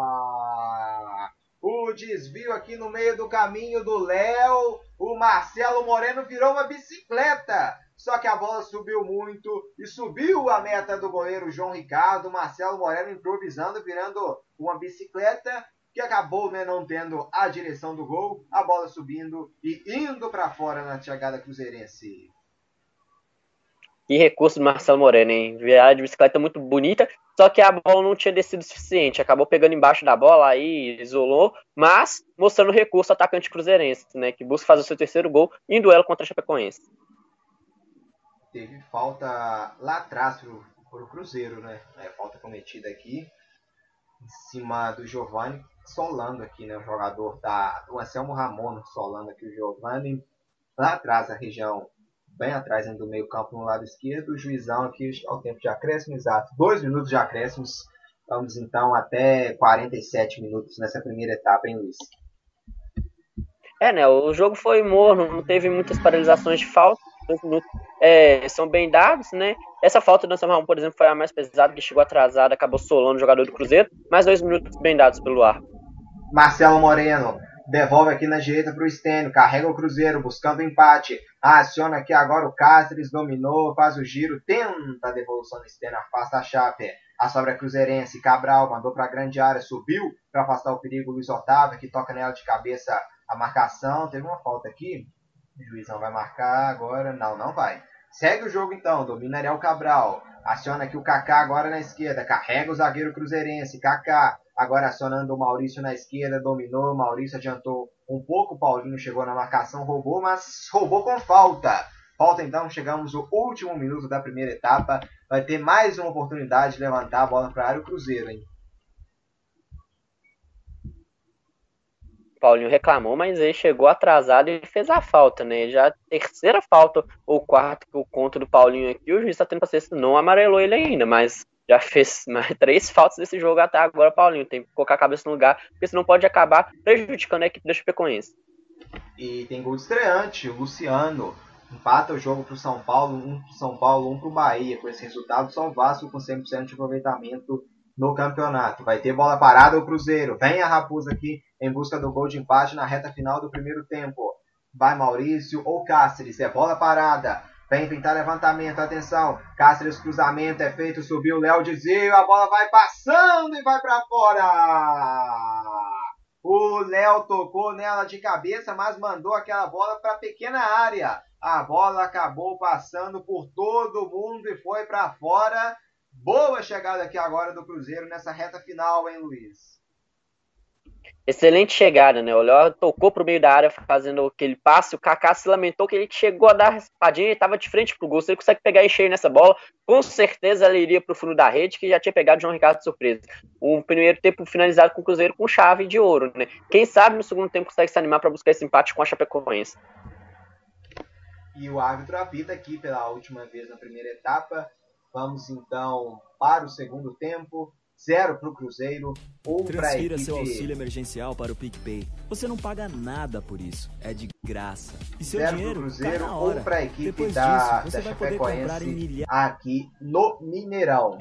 Desvio aqui no meio do caminho do Léo. O Marcelo Moreno virou uma bicicleta. Só que a bola subiu muito e subiu a meta do goleiro João Ricardo. Marcelo Moreno improvisando, virando uma bicicleta que acabou né, não tendo a direção do gol. A bola subindo e indo para fora na chegada cruzeirense. Que recurso do Marcelo Moreno, hein? Virada de bicicleta muito bonita, só que a bola não tinha descido o suficiente. Acabou pegando embaixo da bola, aí isolou, mas mostrando o recurso atacante cruzeirense, né? Que busca fazer o seu terceiro gol em duelo contra a Chapecoense. Teve falta lá atrás pro, pro Cruzeiro, né? É, falta cometida aqui em cima do Giovanni, solando aqui, né? O jogador da, do Anselmo Ramon solando aqui o Giovanni. Lá atrás, a região bem atrás do meio campo no lado esquerdo. O juizão aqui ao tempo de acréscimo, exato. Dois minutos de acréscimos. Vamos então até 47 minutos nessa primeira etapa, hein, Luiz? É, né? O jogo foi morno, não teve muitas paralisações de falta. dois minutos é, são bem dados, né? Essa falta do Anselmo Ramon, por exemplo, foi a mais pesada, que chegou atrasada, acabou solando o jogador do Cruzeiro, mais dois minutos bem dados pelo ar. Marcelo Moreno devolve aqui na direita para o Stênio, carrega o Cruzeiro, buscando empate, aciona aqui agora o Cáceres, dominou, faz o giro, tenta a devolução do Stênio, afasta a Chape, a sobra cruzeirense, Cabral mandou para a grande área, subiu para afastar o perigo, Luiz Otávio, que toca nela de cabeça a marcação, teve uma falta aqui, o juiz não vai marcar agora, não, não vai. Segue o jogo então, domina Ariel Cabral, aciona aqui o Kaká agora na esquerda, carrega o zagueiro cruzeirense, Kaká, agora acionando o Maurício na esquerda, dominou, o Maurício adiantou um pouco, Paulinho chegou na marcação, roubou, mas roubou com falta. Falta então, chegamos no último minuto da primeira etapa, vai ter mais uma oportunidade de levantar a bola para a área o Cruzeiro, hein? Paulinho reclamou, mas ele chegou atrasado e fez a falta, né? Já a terceira falta ou quarta que o conto do Paulinho aqui, o juiz está tendo paciência, não amarelou ele ainda, mas já fez mais três faltas desse jogo até agora, Paulinho. Tem que colocar a cabeça no lugar, porque senão pode acabar prejudicando a equipe da Chapecoense. E tem gol de estreante, o Luciano empata o jogo para o São Paulo, um para São Paulo, um para o Bahia. Com esse resultado, só o Vasco com 100% de aproveitamento no campeonato. Vai ter bola parada o Cruzeiro. Vem a Raposa aqui em busca do gol de empate na reta final do primeiro tempo. Vai Maurício ou Cáceres. É bola parada. Vem pintar levantamento, atenção. Cáceres cruzamento é feito, subiu o Léo desvio, a bola vai passando e vai para fora. O Léo tocou nela de cabeça, mas mandou aquela bola para pequena área. A bola acabou passando por todo mundo e foi para fora. Boa chegada aqui agora do Cruzeiro nessa reta final, hein, Luiz? Excelente chegada, né? O Léo tocou pro meio da área fazendo aquele passe. O Kaká se lamentou que ele chegou a dar raspadinha e estava de frente pro gol. Se ele consegue pegar e cheio nessa bola, com certeza ele iria pro fundo da rede, que já tinha pegado o João Ricardo de surpresa. Um primeiro tempo finalizado com o Cruzeiro com chave de ouro, né? Quem sabe no segundo tempo consegue se animar para buscar esse empate com a Chapecoense. E o árbitro apita aqui pela última vez na primeira etapa. Vamos então para o segundo tempo. Zero para o Cruzeiro, um para a equipe... seu auxílio emergencial para o PicPay. Você não paga nada por isso, é de graça. E seu Zero dinheiro Cruzeiro, um para a equipe Depois da, disso, da Chapecoense aqui no Mineirão.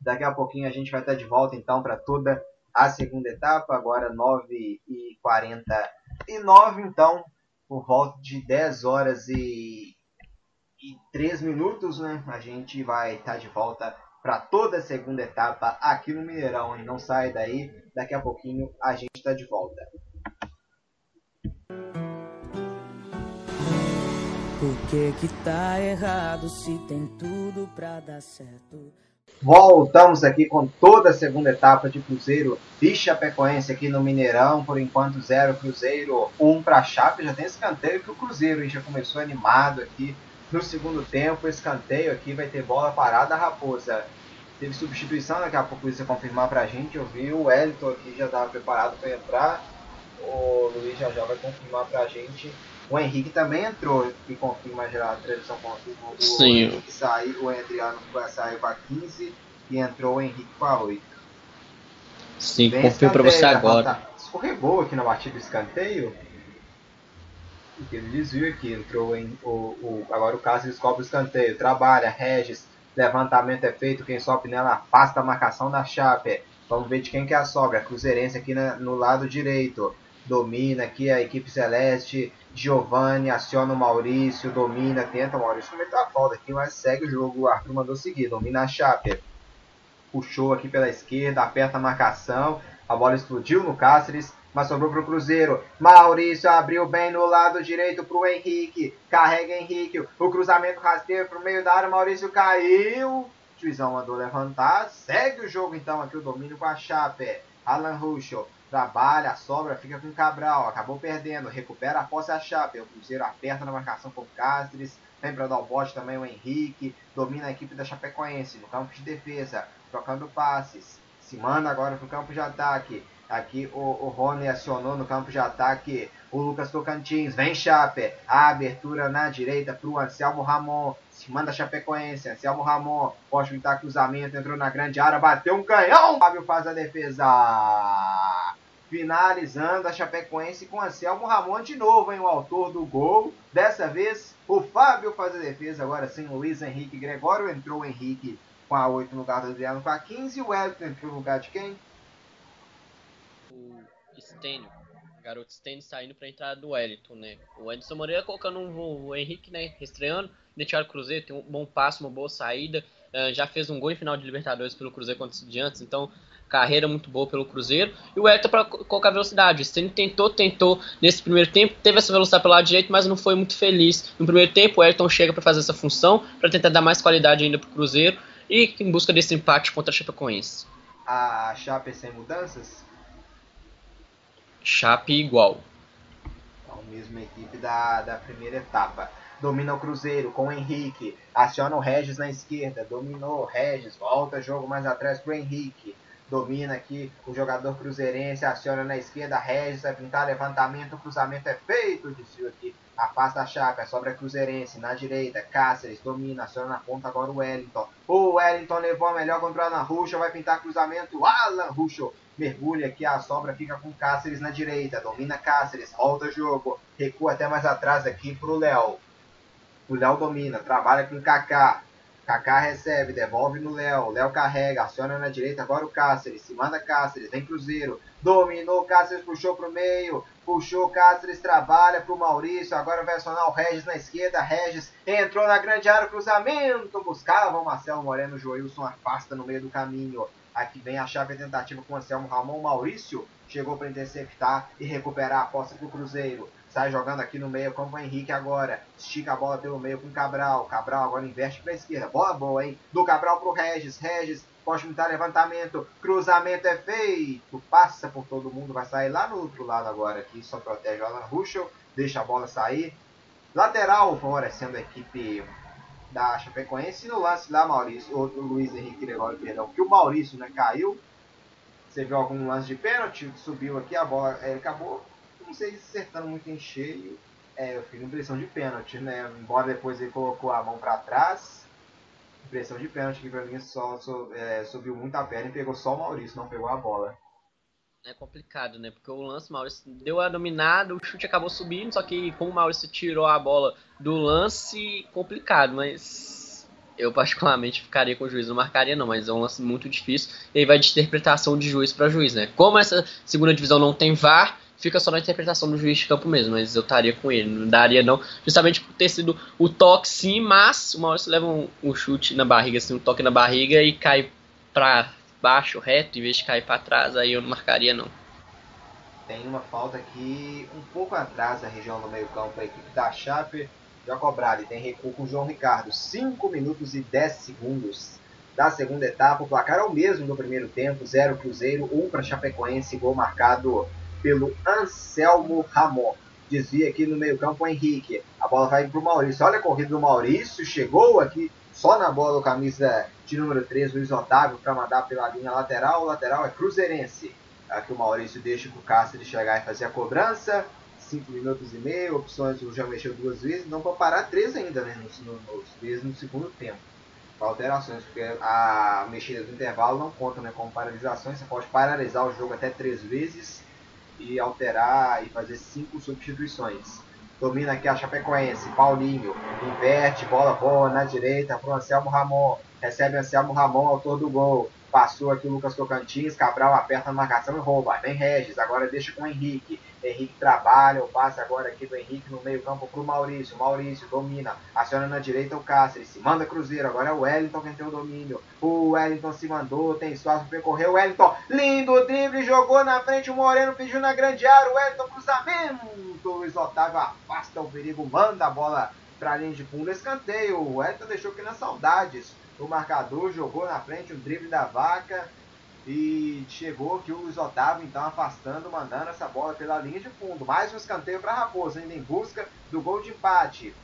Daqui a pouquinho a gente vai estar de volta então para toda a segunda etapa, agora 9h49, então, por volta de 10 horas e e 3 minutos, né? A gente vai estar tá de volta para toda a segunda etapa aqui no Mineirão. E não sai daí, daqui a pouquinho a gente está de volta. Por que que tá errado se tem tudo para dar certo? Voltamos aqui com toda a segunda etapa de Cruzeiro e Chapecoense aqui no Mineirão. Por enquanto, zero Cruzeiro, um para Chape. Já tem escanteio que o Cruzeiro já começou animado aqui no segundo tempo, escanteio aqui, vai ter bola parada, Raposa. Teve substituição, daqui a pouco isso confirmar pra gente. Eu vi o Wellington aqui já estava preparado para entrar. O Luiz já já vai confirmar pra gente. O Henrique também entrou, que confirma já a transmissão confirma. O Sim. Henrique saiu, o Adriano saiu com a 15 e entrou o Henrique com a 8. Sim, confirmo para você agora. Escorregou aqui na batida do escanteio ele desvio aqui, entrou em o, o, agora o Cáceres cobra o escanteio, trabalha, Regis, levantamento é feito, quem sobe nela afasta a marcação da Chape. Vamos ver de quem que é a sobra, Cruzeirense aqui na, no lado direito, domina aqui a equipe celeste, Giovanni aciona o Maurício, domina, tenta o Maurício cometeu a falta aqui, mas segue o jogo, o Arthur mandou seguir, domina a Chape. Puxou aqui pela esquerda, aperta a marcação, a bola explodiu no Cáceres, mas sobrou para o Cruzeiro. Maurício abriu bem no lado direito para o Henrique. Carrega Henrique. O cruzamento rasteiro para o meio da área. Maurício caiu. Juizão mandou levantar. Segue o jogo então aqui o domínio com a Chape. Alan Ruschel trabalha, sobra, fica com Cabral. Acabou perdendo. Recupera a posse a Chape. O Cruzeiro aperta na marcação com o Cáceres. Vem para dar o bote também o Henrique. Domina a equipe da Chapecoense no campo de defesa. Trocando passes. Se manda agora para o campo de ataque. Aqui o, o Rony acionou no campo de ataque o Lucas Tocantins. Vem Chape. A abertura na direita para o Anselmo Ramon. Se manda Chapecoense. Anselmo Ramon. Pode pintar cruzamento. Entrou na grande área. Bateu um canhão. Fábio faz a defesa. finalizando a Chapecoense com Anselmo Ramon de novo, hein, o autor do gol. Dessa vez, o Fábio faz a defesa, agora sem Luiz Henrique Gregório. Entrou Henrique com a 8 no lugar do Adriano com a 15. E o Wellington entrou no lugar de quem? Stênio. Garoto Stênio saindo para entrar do Wellington, né? O Edson Moreira colocando o Henrique, né? Estreando. Deixaram o Cruzeiro, tem um bom passo, uma boa saída. Uh, já fez um gol em final de Libertadores pelo Cruzeiro contra o Estudiantes, então carreira muito boa pelo Cruzeiro. E o Everton para colocar velocidade. O Stênio tentou, tentou nesse primeiro tempo, teve essa velocidade pelo lado direito, mas não foi muito feliz. No primeiro tempo, o Everton chega para fazer essa função, para tentar dar mais qualidade ainda para o Cruzeiro e em busca desse empate contra a Chapecoense. A Chape sem mudanças? Chape igual. A mesma equipe da, da primeira etapa. Domina o Cruzeiro com o Henrique, aciona o Regis na esquerda, dominou o Regis, volta jogo mais atrás pro Henrique, domina aqui o jogador cruzeirense, aciona na esquerda, Regis vai pintar. Levantamento, o cruzamento é feito, disse aqui, afasta a chapa, sobra cruzeirense, na direita, Cáceres, domina, aciona na ponta agora o Wellington, o Wellington levou a melhor contra a Ruxa, vai pintar cruzamento, Alan Ruxo, mergulha aqui, a sobra fica com Cáceres na direita, domina Cáceres, volta jogo, recua até mais atrás aqui pro Léo, o Léo domina, trabalha com o Kaká, Kaká recebe, devolve no Léo. Léo carrega, aciona na direita. Agora o Cáceres. Se manda Cáceres. Vem Cruzeiro. Dominou. Cáceres puxou pro meio. Puxou Cáceres. Trabalha pro Maurício. Agora vai acionar o Regis na esquerda. Regis entrou na grande área. Cruzamento. Buscava o Marcelo Moreno. Joilson afasta no meio do caminho. Aqui vem a chave tentativa com o Anselmo Ramon. Maurício chegou para interceptar e recuperar a posse pro Cruzeiro. Sai jogando aqui no meio com o Henrique agora. Estica a bola pelo meio com o Cabral. Cabral agora inverte para a esquerda. Bola boa, hein? Do Cabral pro Regis. Regis pode mutar levantamento. Cruzamento é feito. Passa por todo mundo. Vai sair lá no outro lado agora aqui. Só protege o Alan Ruschel. Deixa a bola sair. Lateral favorecendo a equipe da Chapecoense. No lance lá, Maurício, o Luiz Henrique Gregório, perdão, que o Maurício né, caiu. Você viu algum lance de pênalti? Subiu aqui a bola. Ele acabou não sei se acertando muito em cheio. É, eu fiz impressão de pênalti, né? Embora depois ele colocou a mão para trás. Impressão de pênalti que pra mim só, só é, subiu muito a perna e pegou só o Maurício, não pegou a bola. É complicado, né? Porque o lance, Maurício deu a dominada, o chute acabou subindo, só que como o Maurício tirou a bola do lance, complicado, mas eu particularmente ficaria com o juiz, não marcaria não, mas é um lance muito difícil, e aí vai de interpretação de juiz para juiz, né? Como essa segunda divisão não tem VAR, fica só na interpretação do juiz de campo mesmo, mas eu estaria com ele, não daria não, justamente por ter sido o toque sim, mas o Maurício leva um, um chute na barriga, assim, um toque na barriga e cai pra baixo, reto, em vez de cair para trás, aí eu não marcaria não. Tem uma falta aqui um pouco atrás da região do meio campo, a equipe da Chape já e tem recuo com o João Ricardo, 5 minutos e 10 segundos da segunda etapa, o placar é o mesmo do primeiro tempo, 0 Cruzeiro, 1 um para Chapecoense, gol marcado pelo Anselmo Ramon. Desvia aqui no meio-campo o Henrique. A bola vai para o Maurício. Olha a corrida do Maurício. Chegou aqui só na bola o camisa de número 3, Luiz Otávio, para mandar pela linha lateral. O lateral é Cruzeirense. Aqui o Maurício deixa para o Cáceres chegar e fazer a cobrança. 5 minutos e meio, opções o já mexeu duas vezes, não para parar três ainda, né? Nos, nos, três no segundo tempo. Alterações, porque a mexida do intervalo não conta né, como paralisações, você pode paralisar o jogo até três vezes e alterar e fazer cinco substituições. Domina aqui a Chapecoense, Paulinho, inverte, bola boa na direita para o Anselmo Ramon, recebe Anselmo Ramon, autor do gol. Passou aqui o Lucas Tocantins, Cabral aperta a marcação e rouba. Vem Regis, agora deixa com o Henrique. Henrique trabalha, o passe agora aqui do Henrique no meio campo para o Maurício. Maurício domina, aciona na direita o Cáceres, se manda Cruzeiro. Agora é o Wellington quem tem o domínio. O Wellington se mandou, tem espaço para percorrer. O Wellington, lindo drible, jogou na frente. O Moreno pediu na grande área. O Wellington cruzamento. O Luiz Otávio afasta o perigo, manda a bola para a linha de fundo. Escanteio. O Wellington deixou aqui nas saudades. O marcador jogou na frente o drible da vaca. E chegou aqui o Luiz Otávio, então, afastando, mandando essa bola pela linha de fundo. Mais um escanteio para Raposa, ainda em busca do gol de empate.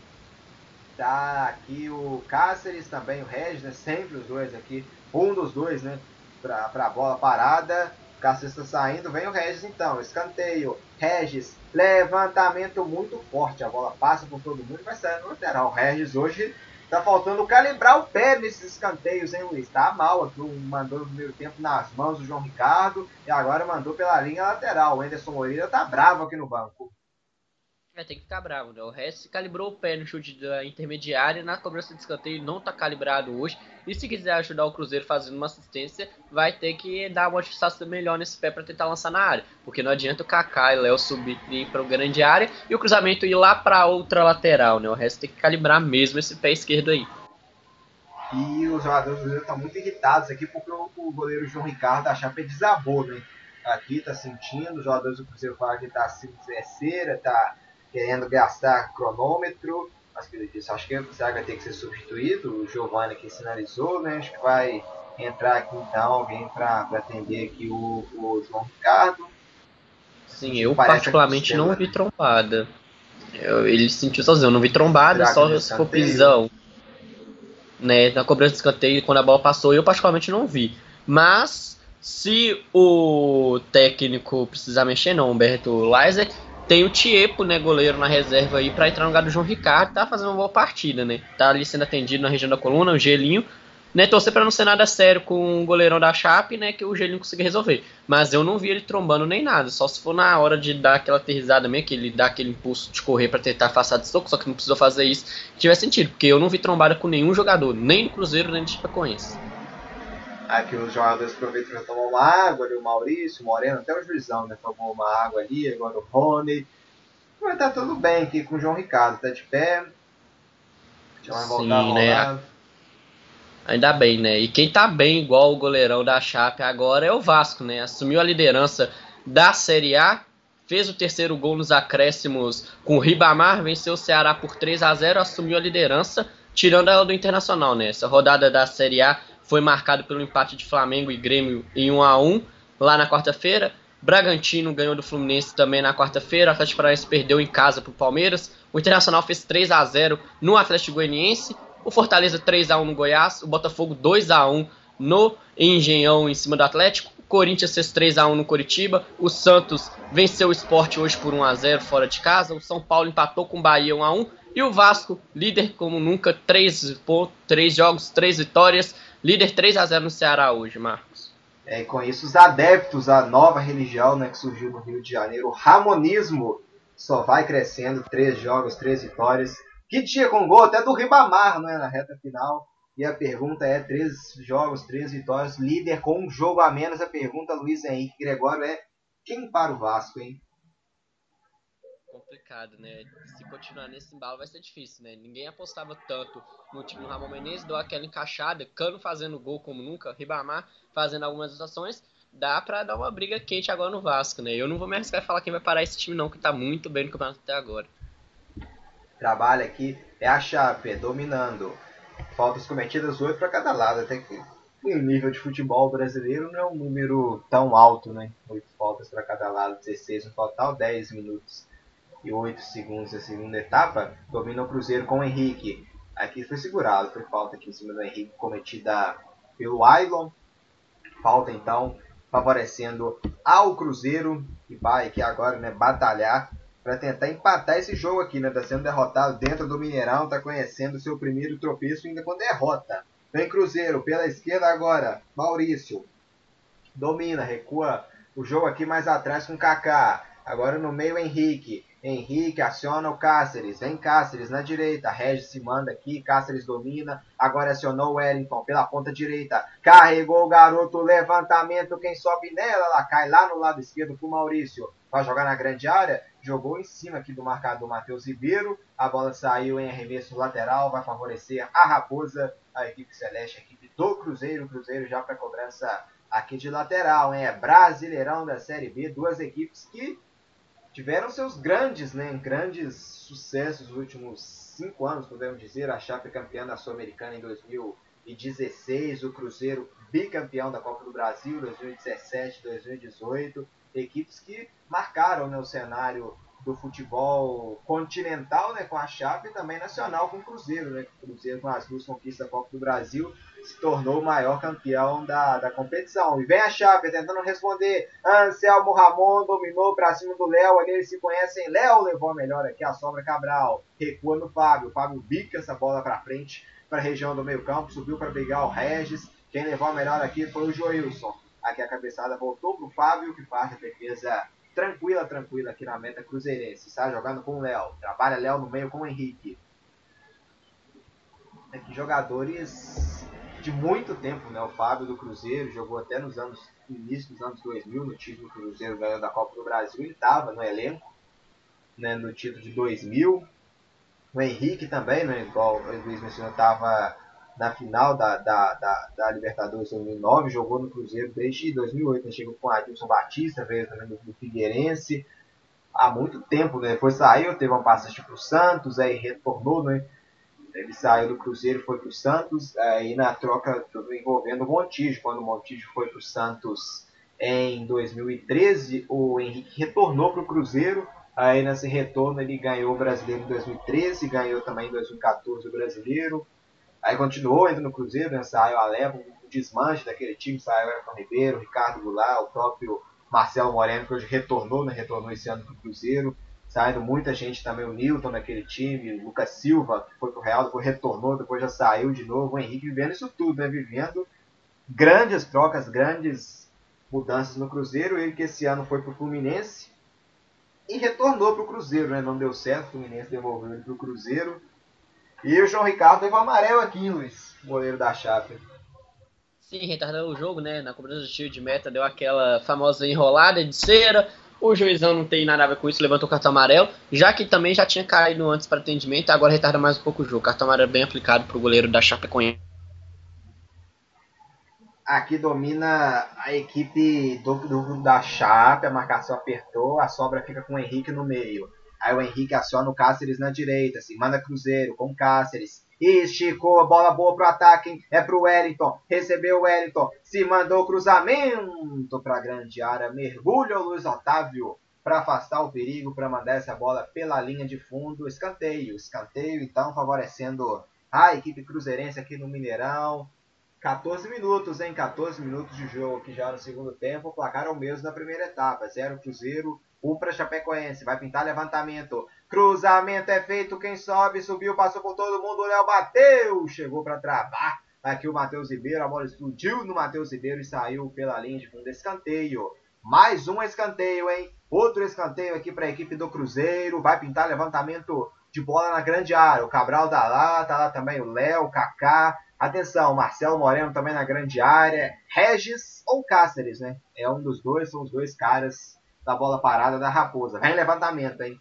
Tá aqui o Cáceres, também o Regis, né? Sempre os dois aqui. Um dos dois, né? Para a bola parada. O Cáceres está saindo, vem o Regis então. Escanteio. Regis, levantamento muito forte. A bola passa por todo mundo vai sair no lateral. O Regis hoje Tá faltando calibrar o pé nesses escanteios, hein, Luiz? Tá mal aqui. Mandou no primeiro tempo nas mãos do João Ricardo e agora mandou pela linha lateral. O Anderson Moreira tá bravo aqui no banco. É, tem que ficar bravo, né? O resto calibrou o pé no chute da intermediária na cobrança de escanteio não tá calibrado hoje. E se quiser ajudar o Cruzeiro fazendo uma assistência, vai ter que dar uma distância melhor nesse pé para tentar lançar na área. Porque não adianta o Kaká e o Léo subir para o grande área e o cruzamento ir lá para outra lateral, né? O resto tem que calibrar mesmo esse pé esquerdo aí. E os jogadores do Cruzeiro estão muito irritados aqui porque o, goleiro João Ricardo da Chapa desabou, né? Aqui tá sentindo, os jogadores do Cruzeiro falam que tá assim, cera, tá querendo gastar cronômetro. Mas que disse, acho que o Zaga vai ter que ser substituído. O Giovanni que sinalizou, né? Acho que vai entrar aqui então alguém para atender aqui o, o João Ricardo. Sim, eu particularmente não vi trombada. Eu, ele sentiu sozinho, eu não vi trombada, só se for prisão. Né, na cobrança de escanteio, quando a bola passou, eu particularmente não vi. Mas, se o técnico precisar mexer, não, Humberto Leiser, tem o Tiepo, né, goleiro na reserva aí para entrar no lugar do João Ricardo, tá fazendo uma boa partida, né? Tá ali sendo atendido na região da coluna, o Gelinho, né, torcer para não ser nada sério com o goleirão da Chape, né, que o Gelinho consiga resolver. Mas eu não vi ele trombando nem nada, só se for na hora de dar aquela aterrizada mesmo, que ele dá aquele impulso de correr para tentar afastar de soco, só que não precisou fazer isso, tiver sentido, porque eu não vi trombada com nenhum jogador, nem no Cruzeiro, nem no Chapecoense. Aqui os jogadores aproveitam para tomar uma água, ali o Maurício, o Moreno, até o Juizão, né? Tomou uma água ali, agora o Rony. Mas tá tudo bem aqui com o João Ricardo, tá de pé. Já vai voltar Sim, né? Ainda bem, né? E quem tá bem, igual o goleirão da Chape agora, é o Vasco, né? Assumiu a liderança da Série A, fez o terceiro gol nos acréscimos com o Ribamar, venceu o Ceará por 3 a 0 assumiu a liderança, tirando ela do Internacional, né? Essa rodada da Série A foi marcado pelo empate de Flamengo e Grêmio em 1 a 1 lá na quarta-feira. Bragantino ganhou do Fluminense também na quarta-feira. O Atlético Paranaense perdeu em casa para o Palmeiras. O Internacional fez 3 a 0 no Atlético Goianiense. O Fortaleza 3 a 1 no Goiás. O Botafogo 2 a 1 no Engenhão em cima do Atlético. O Corinthians fez 3 a 1 no Coritiba. O Santos venceu o Sport hoje por 1 a 0 fora de casa. O São Paulo empatou com o Bahia 1 a 1 e o Vasco, líder como nunca, 3, 3 jogos, 3 vitórias Líder 3 a 0 no Ceará hoje, Marcos. É, com isso, os adeptos à nova religião né, que surgiu no Rio de Janeiro, o Ramonismo, só vai crescendo. Três jogos, três vitórias. Que tinha com gol até do Ribamar né, na reta final. E a pergunta é: três jogos, três vitórias, líder com um jogo a menos. A pergunta, Luiz Henrique Gregório, é: quem para o Vasco, hein? Complicado, né? Se continuar nesse embalo vai ser difícil, né? Ninguém apostava tanto no time do Ramon Menezes, deu aquela encaixada, Cano fazendo gol como nunca, Ribamar fazendo algumas ações, dá pra dar uma briga quente agora no Vasco, né? Eu não vou me arriscar a falar quem vai parar esse time não, que tá muito bem no campeonato até agora. Trabalho aqui é a Chape, dominando. Faltas cometidas 8 para cada lado, até que o nível de futebol brasileiro não é um número tão alto, né? 8 faltas para cada lado, 16 no total, 10 minutos e 8 segundos da segunda etapa, domina o Cruzeiro com o Henrique. Aqui foi segurado, foi falta aqui em cima do Henrique cometida pelo Ailon. Falta então favorecendo ao Cruzeiro, que vai aqui agora né, batalhar para tentar empatar esse jogo aqui, né? Tá sendo derrotado dentro do Mineirão, tá conhecendo seu primeiro tropeço ainda com derrota. Vem Cruzeiro pela esquerda agora, Maurício. Domina, recua o jogo aqui mais atrás com Kaká. Agora no meio Henrique. Henrique aciona o Cáceres. Vem Cáceres na direita. Regis se manda aqui. Cáceres domina. Agora acionou o Wellington pela ponta direita. Carregou o garoto. Levantamento. Quem sobe nela, ela cai lá no lado esquerdo pro Maurício. Vai jogar na grande área. Jogou em cima aqui do marcador Matheus Ribeiro. A bola saiu em arremesso lateral. Vai favorecer a Raposa. A equipe celeste, a equipe do Cruzeiro. Cruzeiro já para cobrança aqui de lateral. É Brasileirão da Série B. Duas equipes que tiveram seus grandes, né, grandes sucessos nos últimos cinco anos, podemos dizer. A Chape campeã da Sul-Americana em 2016, o Cruzeiro bicampeão da Copa do Brasil 2017, 2018. Equipes que marcaram né, o cenário do futebol continental né, com a Chape e também nacional com o Cruzeiro. Né, o Cruzeiro com as duas conquistas da Copa do Brasil se tornou o maior campeão da, da competição. E vem a Chape tentando responder. Anselmo Ramon dominou para cima do Léo. Ali eles se conhecem. Léo levou a melhor aqui, a sobra Cabral. Recua no Fábio. Fábio bica essa bola para frente. para a região do meio campo, subiu para pegar o Regis. Quem levou a melhor aqui foi o Joilson. Aqui a cabeçada voltou para o Fábio, que faz a defesa tranquila, tranquila aqui na meta cruzeirense. Está jogando com o Léo. Trabalha Léo no meio com o Henrique. Aqui jogadores de muito tempo, né? O Fábio do Cruzeiro jogou até nos anos início dos anos 2000 no time do Cruzeiro ganhou da Copa do Brasil. Ele estava no elenco, né? No título de 2000. O Henrique também, né? Igual o Luiz mencionou, estava na final da, da, da, da, Libertadores 2009, jogou no Cruzeiro desde 2008, né? chegou com o Adilson Batista, veio também do, Figueirense, há muito tempo, né? depois saiu, teve uma passagem para o Santos, aí retornou, né? Ele saiu do Cruzeiro, foi para o Santos, aí na troca envolvendo o Montijo, quando o Montijo foi para o Santos em 2013, o Henrique retornou para o Cruzeiro, aí nesse retorno ele ganhou o Brasileiro em 2013, ganhou também em 2014 o Brasileiro, Aí continuou indo no Cruzeiro, né? saiu a leva, o desmanche daquele time, saiu Everton Ribeiro, Ricardo Goulart, o próprio Marcelo Moreno, que hoje retornou, né? retornou esse ano para o Cruzeiro. Saindo muita gente também, o Newton naquele time, o Lucas Silva, que foi pro Real, depois retornou, depois já saiu de novo. O Henrique vivendo isso tudo, né? Vivendo grandes trocas, grandes mudanças no Cruzeiro. Ele que esse ano foi pro Fluminense e retornou pro Cruzeiro, né? Não deu certo, o Fluminense devolveu ele pro Cruzeiro. E o João Ricardo teve um amarelo aqui, Luiz, goleiro da Chape. Sim, retardou o jogo, né? Na cobrança do tiro de meta, deu aquela famosa enrolada de cera. O juizão não tem nada a ver com isso, levantou o cartão amarelo, já que também já tinha caído antes para atendimento, agora retarda mais um pouco o jogo. Cartão amarelo bem aplicado para o goleiro da Chapecoense. Aqui domina a equipe do, do, da Chape, a marcação apertou, a sobra fica com o Henrique no meio. Aí o Henrique aciona o Cáceres na direita, assim, manda Cruzeiro com Cáceres. Esticou, bola boa pro ataque, hein? é pro Wellington. Recebeu o Wellington, se mandou cruzamento pra grande área. Mergulha o Luiz Otávio para afastar o perigo, para mandar essa bola pela linha de fundo. Escanteio, escanteio então favorecendo a equipe cruzeirense aqui no Mineirão. 14 minutos, hein? 14 minutos de jogo aqui já no segundo tempo. O placar é o mesmo da primeira etapa. 0 Cruzeiro, um para Chapecoense. Vai pintar levantamento. Cruzamento é feito. Quem sobe, subiu, passou por todo mundo. O Léo bateu. Chegou para travar. Aqui o Matheus Ribeiro. A bola explodiu no Matheus Ribeiro e saiu pela linha de fundo. Escanteio. Mais um escanteio, hein? Outro escanteio aqui para a equipe do Cruzeiro. Vai pintar levantamento de bola na grande área. O Cabral tá lá. Tá lá também o Léo, o Kaká. Atenção, Marcelo Moreno também na grande área. Regis ou Cáceres, né? É um dos dois, são os dois caras da bola parada da Raposa. Vem levantamento, hein?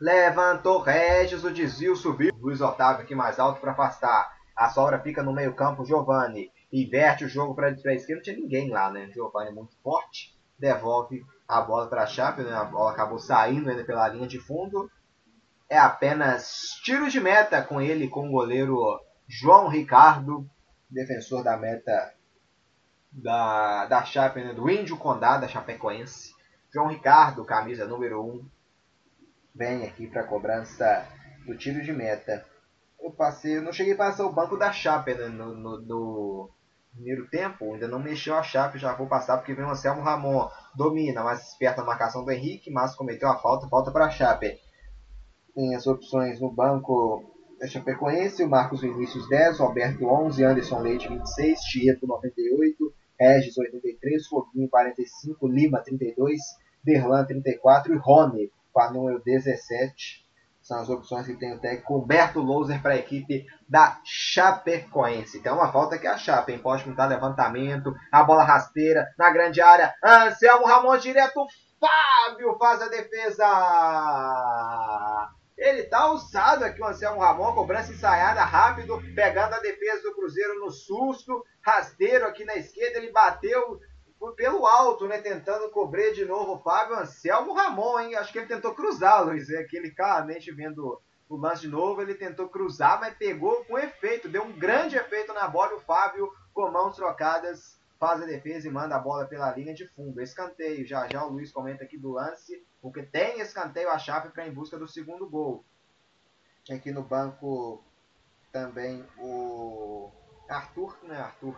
Levantou Regis, o desvio subiu. Luiz Otávio aqui mais alto para afastar. A sobra fica no meio campo, Giovani. Inverte o jogo para a esquerda, não tinha ninguém lá, né? Giovani é muito forte. Devolve a bola para a Chape, né? A bola acabou saindo ainda pela linha de fundo. É apenas tiro de meta com ele, com o goleiro João Ricardo, defensor da meta da, da Chape, né, do Índio Condá, da Chapecoense. João Ricardo, camisa número 1, vem aqui para a cobrança do tiro de meta. Eu passei, eu não cheguei a passar o banco da Chape né, no, no, no, primeiro tempo, ainda não mexeu a Chape, já vou passar porque vem o Anselmo Ramon, domina, mais esperto a marcação do Henrique, mas cometeu a falta, falta para a Chape. Tem as opções no banco da Chapecoense, o Marcos Vinícius 10, Roberto 11, Anderson Leite 26, Tieto 98, Regis 83, Foguinho 45, Lima 32, Derlan 34 e Rony com a número 17. São as opções que tem o técnico Humberto Louser para a equipe da Chapecoense. Tem uma falta que a Chape, hein? Pode pintar levantamento, a bola rasteira na grande área. Anselmo Ramon direto, Fábio faz a defesa. Ele tá ousado aqui, o Anselmo Ramon, cobrança ensaiada, rápido, pegando a defesa do Cruzeiro no susto, rasteiro aqui na esquerda, ele bateu pelo alto, né, tentando cobrir de novo o Fábio Anselmo Ramon, hein, acho que ele tentou cruzar, Luiz, é aquele claramente vendo o lance de novo, ele tentou cruzar, mas pegou com efeito, deu um grande efeito na bola, o Fábio com mãos trocadas faz a defesa e manda a bola pela linha de fundo. Escanteio, já já o Luiz comenta aqui do lance, porque tem escanteio a Chape para em busca do segundo gol. Aqui no banco também o Arthur, né? Arthur,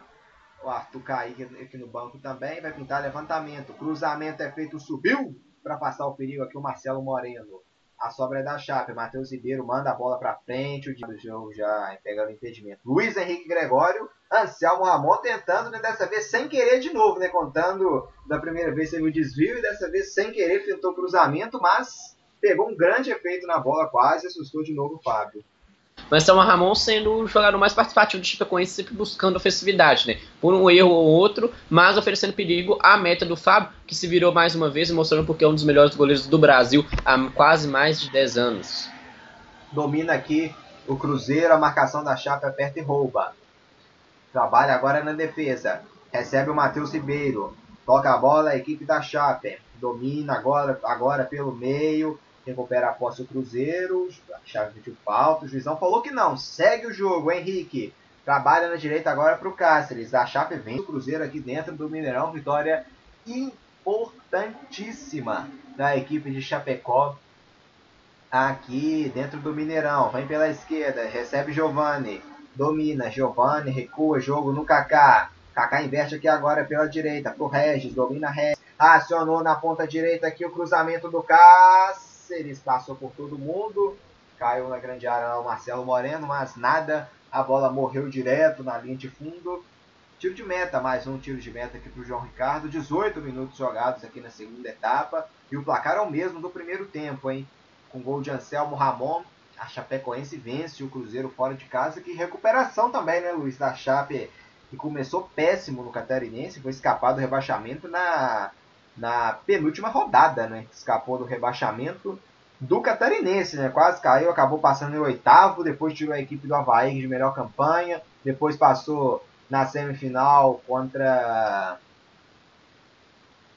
o Arthur Kaique aqui no banco também, vai pintar levantamento. Cruzamento é feito, subiu para passar o perigo aqui o Marcelo Moreno. A sobra é da Chape. Matheus Ribeiro manda a bola para frente. O jogo já pegando impedimento. Luiz Henrique Gregório. Anselmo Ramon tentando, né, dessa vez sem querer de novo, né? Contando da primeira vez teve o desvio e dessa vez sem querer tentou cruzamento, mas pegou um grande efeito na bola quase assustou de novo o Fábio. Mas o Ramon sendo o jogador mais participativo do Chapecoense, sempre buscando ofensividade, né? Por um erro ou outro, mas oferecendo perigo à meta do Fábio, que se virou mais uma vez, mostrando porque é um dos melhores goleiros do Brasil há quase mais de 10 anos. Domina aqui o Cruzeiro, a marcação da Chape aperta e rouba. Trabalha agora na defesa. Recebe o Matheus Ribeiro. Toca a bola a equipe da Chape. Domina agora, agora pelo meio recupera a posse o Cruzeiro, chave pediu falta, o juizão falou que não, segue o jogo, Henrique. Trabalha na direita agora para o Cáceres. A Chape vem o Cruzeiro aqui dentro do Mineirão. Vitória importantíssima da equipe de Chapecó. Aqui dentro do Mineirão. Vem pela esquerda. Recebe Giovani. Domina. Giovani recua. Jogo no Kaká. Kaká inverte aqui agora pela direita. Pro Regis. Domina Regis. Acionou na ponta direita aqui o cruzamento do Cáceres. Cáceres passou por todo mundo, caiu na grande área o Marcelo Moreno, mas nada, a bola morreu direto na linha de fundo. Tiro de meta, mais um tiro de meta aqui para o João Ricardo. 18 minutos jogados aqui na segunda etapa. E o placar é o mesmo do primeiro tempo, hein? Com gol de Anselmo Ramon. A Chapecoense vence o Cruzeiro fora de casa. Que recuperação também, né, Luiz? Da Chape, que começou péssimo no Catarinense. Foi escapar do rebaixamento na na penúltima rodada, né? Escapou do rebaixamento do Catarinense, né? Quase caiu, acabou passando em oitavo, depois tirou a equipe do Havaí de melhor campanha, depois passou na semifinal contra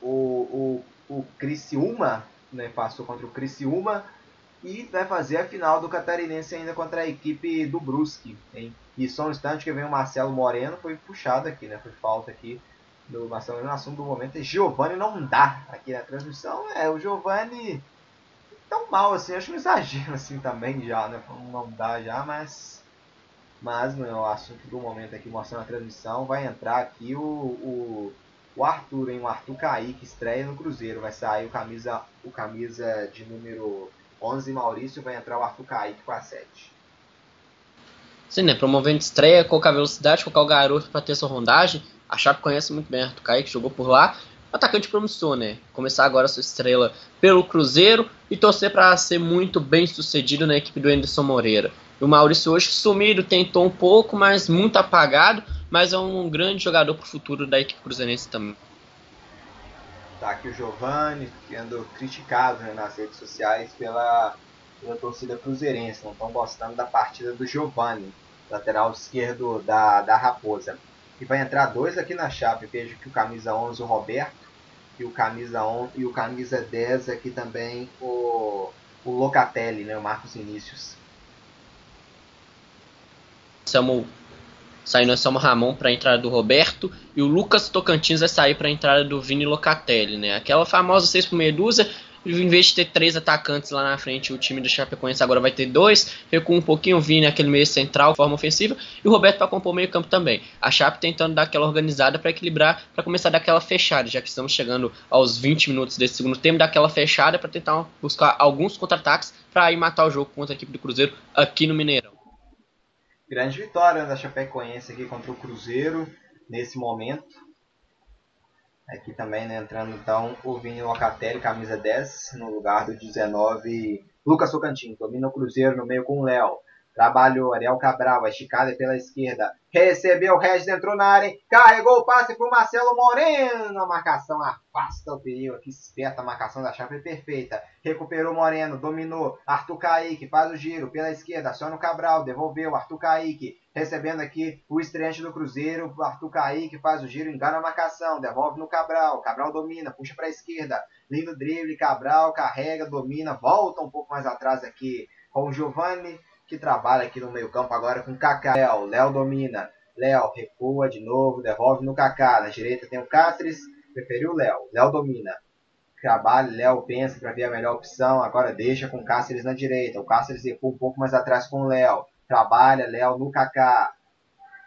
o, o, o Criciúma, né? Passou contra o Criciúma e vai fazer a final do Catarinense ainda contra a equipe do Brusque, hein? E só um instante que vem o Marcelo Moreno, foi puxado aqui, né? Foi falta aqui do Marcelo no assunto do momento é Giovanni não dá aqui na transmissão. É, o Giovanni tão mal assim, acho um exagero assim também já, né? Não dá já, mas. Mas no é assunto do momento aqui mostrando a transmissão, vai entrar aqui o, o, o Arthur, hein? O Arthur Kaique estreia no Cruzeiro. Vai sair o camisa, o camisa de número 11 Maurício, vai entrar o Arthur Kaique com a 7. Sim, né? Promovendo estreia, colocar velocidade, colocar o garoto para ter sua rondagem. A Chape conhece muito bem Arthur Kaique, jogou por lá. Atacante promissor, né? Começar agora sua estrela pelo Cruzeiro e torcer para ser muito bem sucedido na equipe do Anderson Moreira. O Maurício hoje sumido, tentou um pouco, mas muito apagado, mas é um grande jogador para o futuro da equipe cruzeirense também. Tá aqui o Giovanni sendo criticado né, nas redes sociais pela, pela torcida cruzeirense. Não estão gostando da partida do Giovanni, lateral esquerdo da, da Raposa. E vai entrar dois aqui na chave. Vejo que o camisa 11, o Roberto, e o camisa 11 e o camisa 10 aqui também o, o Locatelli, né, o Marcos Inícios. Samu, saindo é Samu Ramon para a entrada do Roberto e o Lucas Tocantins vai sair para a entrada do Vini Locatelli, né? Aquela famosa 6 por meia dúzia em vez de ter três atacantes lá na frente, o time do Chapecoense agora vai ter dois. Recua um pouquinho o Vini, aquele meio central, forma ofensiva, e o Roberto para compor o meio campo também. A Chape tentando dar aquela organizada para equilibrar, para começar daquela fechada, já que estamos chegando aos 20 minutos desse segundo tempo, daquela fechada para tentar buscar alguns contra-ataques para ir matar o jogo contra a equipe do Cruzeiro aqui no Mineirão. Grande vitória da Chapecoense aqui contra o Cruzeiro nesse momento. Aqui também, né, entrando então o Vini Locatelli, camisa 10, no lugar do 19, Lucas Tocantins. Domina o Cruzeiro no meio com o Léo. Trabalhou, Ariel Cabral, esticada pela esquerda. Recebeu, Regis entrou na área, carregou o passe para o Marcelo Moreno. A marcação afasta o perigo aqui, esperta a marcação da chave perfeita. Recuperou Moreno, dominou. Arthur Kaique faz o giro pela esquerda, aciona o Cabral, devolveu. Arthur Kaique recebendo aqui o estreante do Cruzeiro. Arthur Kaique faz o giro, engana a marcação, devolve no Cabral. Cabral domina, puxa para a esquerda. Lindo drible, Cabral carrega, domina, volta um pouco mais atrás aqui com o Giovanni que trabalha aqui no meio campo agora com Kaká. Léo, Léo domina. Léo recua de novo, devolve no Kaká. Na direita tem o Cáceres, preferiu o Léo. Léo domina. Trabalha, Léo pensa para ver a melhor opção. Agora deixa com o Cáceres na direita. O Cáceres recua um pouco mais atrás com o Léo. Trabalha, Léo no Kaká.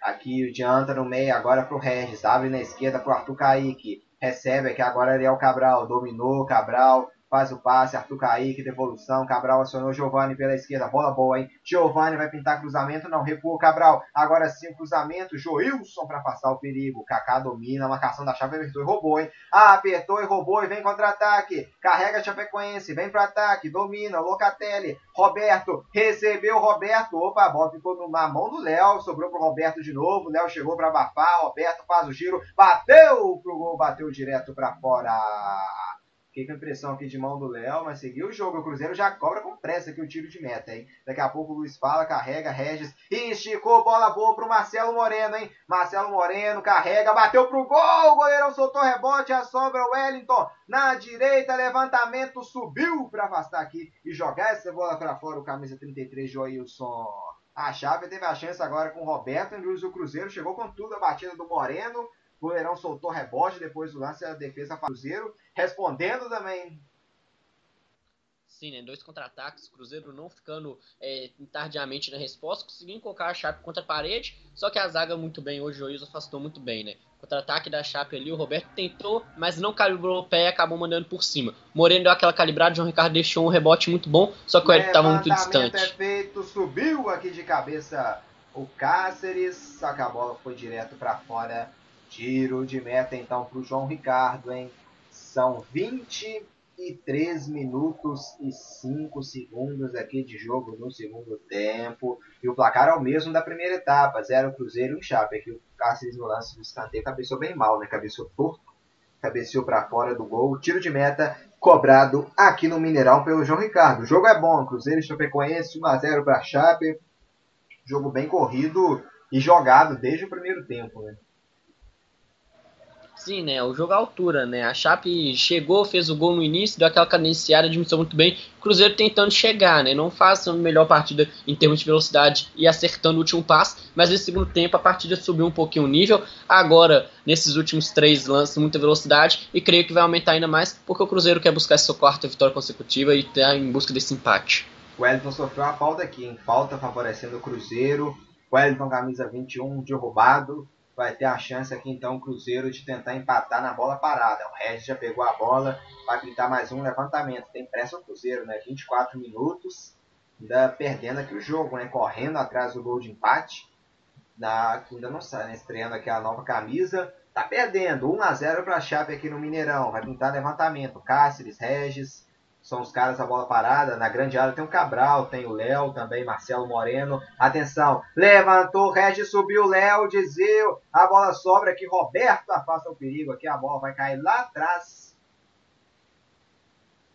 Aqui adianta no meio, agora para o Regis. Abre na esquerda para o Arthur Kaique. Recebe aqui agora Ariel Cabral. Dominou, Cabral faz o passe, Arthur Kaique, devolução, Cabral acionou Giovani pela esquerda, bola boa, hein? Giovani vai pintar cruzamento, não, recua Cabral, agora sim cruzamento, Joilson para passar o perigo, Kaká domina, marcação da chave apertou e roubou, hein? Ah, apertou e roubou e vem contra-ataque, carrega Chapecoense, vem para ataque, domina, Locatelli, Roberto, recebeu Roberto, opa, a bola ficou na mão do Léo, sobrou pro Roberto de novo, Léo chegou para abafar, Roberto faz o giro, bateu pro gol, bateu direto para fora. Fiquei com a impressão aqui de mão do Léo, mas seguiu o jogo. O Cruzeiro já cobra com pressa aqui o tiro de meta, hein? Daqui a pouco o Luiz fala, carrega, Regis. E esticou, bola boa pro Marcelo Moreno, hein? Marcelo Moreno carrega, bateu pro gol. O goleirão soltou rebote, a sobra o Wellington. Na direita, levantamento, subiu para afastar aqui e jogar essa bola para fora. O camisa 33, Joilson. A chave teve a chance agora com o Roberto. O Cruzeiro chegou com tudo a batida do Moreno. O goleirão soltou rebote depois do lance, a defesa Cruzeiro respondendo também. Sim, né? Dois contra-ataques, Cruzeiro não ficando é, tardiamente na resposta, conseguindo colocar a Chape contra a parede, só que a zaga muito bem, hoje o Joios afastou muito bem, né? Contra-ataque da Chape ali, o Roberto tentou, mas não calibrou o pé e acabou mandando por cima. Moreno deu aquela calibrada, João Ricardo deixou um rebote muito bom, só que o Hélio estava muito distante. É feito, subiu aqui de cabeça o Cáceres, só que a bola foi direto para fora Tiro de meta então para o João Ricardo, hein? São 23 minutos e 5 segundos aqui de jogo no segundo tempo. E o placar é o mesmo da primeira etapa: 0 Cruzeiro e 1 Chape. Aqui o Cáceres no lance do escanteio cabeceou bem mal, né? Cabeceou torto, cabeceou para fora do gol. Tiro de meta cobrado aqui no Mineirão pelo João Ricardo. O jogo é bom, Cruzeiro e Chapecoense 1 a 0 para Chape. Jogo bem corrido e jogado desde o primeiro tempo, né? Sim, né? O jogo à altura, né? A Chape chegou, fez o gol no início, deu aquela cadenciada, administrou muito bem. Cruzeiro tentando chegar, né? Não faz a melhor partida em termos de velocidade e acertando o último passo, mas nesse segundo tempo a partida subiu um pouquinho o nível. Agora, nesses últimos três lances, muita velocidade e creio que vai aumentar ainda mais porque o Cruzeiro quer buscar sua quarta vitória consecutiva e está em busca desse empate. O Wellington sofreu uma falta aqui, em falta favorecendo o Cruzeiro. O Wellington, camisa 21, derrubado vai ter a chance aqui então o Cruzeiro de tentar empatar na bola parada. O Regis já pegou a bola, vai pintar mais um levantamento. Tem pressa o Cruzeiro, né? 24 minutos, ainda perdendo aqui o jogo, né? Correndo atrás do gol de empate. Na, ainda não sai, né? Estreando aqui a nova camisa. Tá perdendo, 1 a 0 para a Chape aqui no Mineirão. Vai pintar levantamento. Cáceres, Regis, são os caras da bola parada. Na grande área tem o Cabral, tem o Léo também, Marcelo Moreno. Atenção, levantou, Regis subiu, Léo, Dizeu. A bola sobra aqui, Roberto afasta o perigo. Aqui a bola vai cair lá atrás.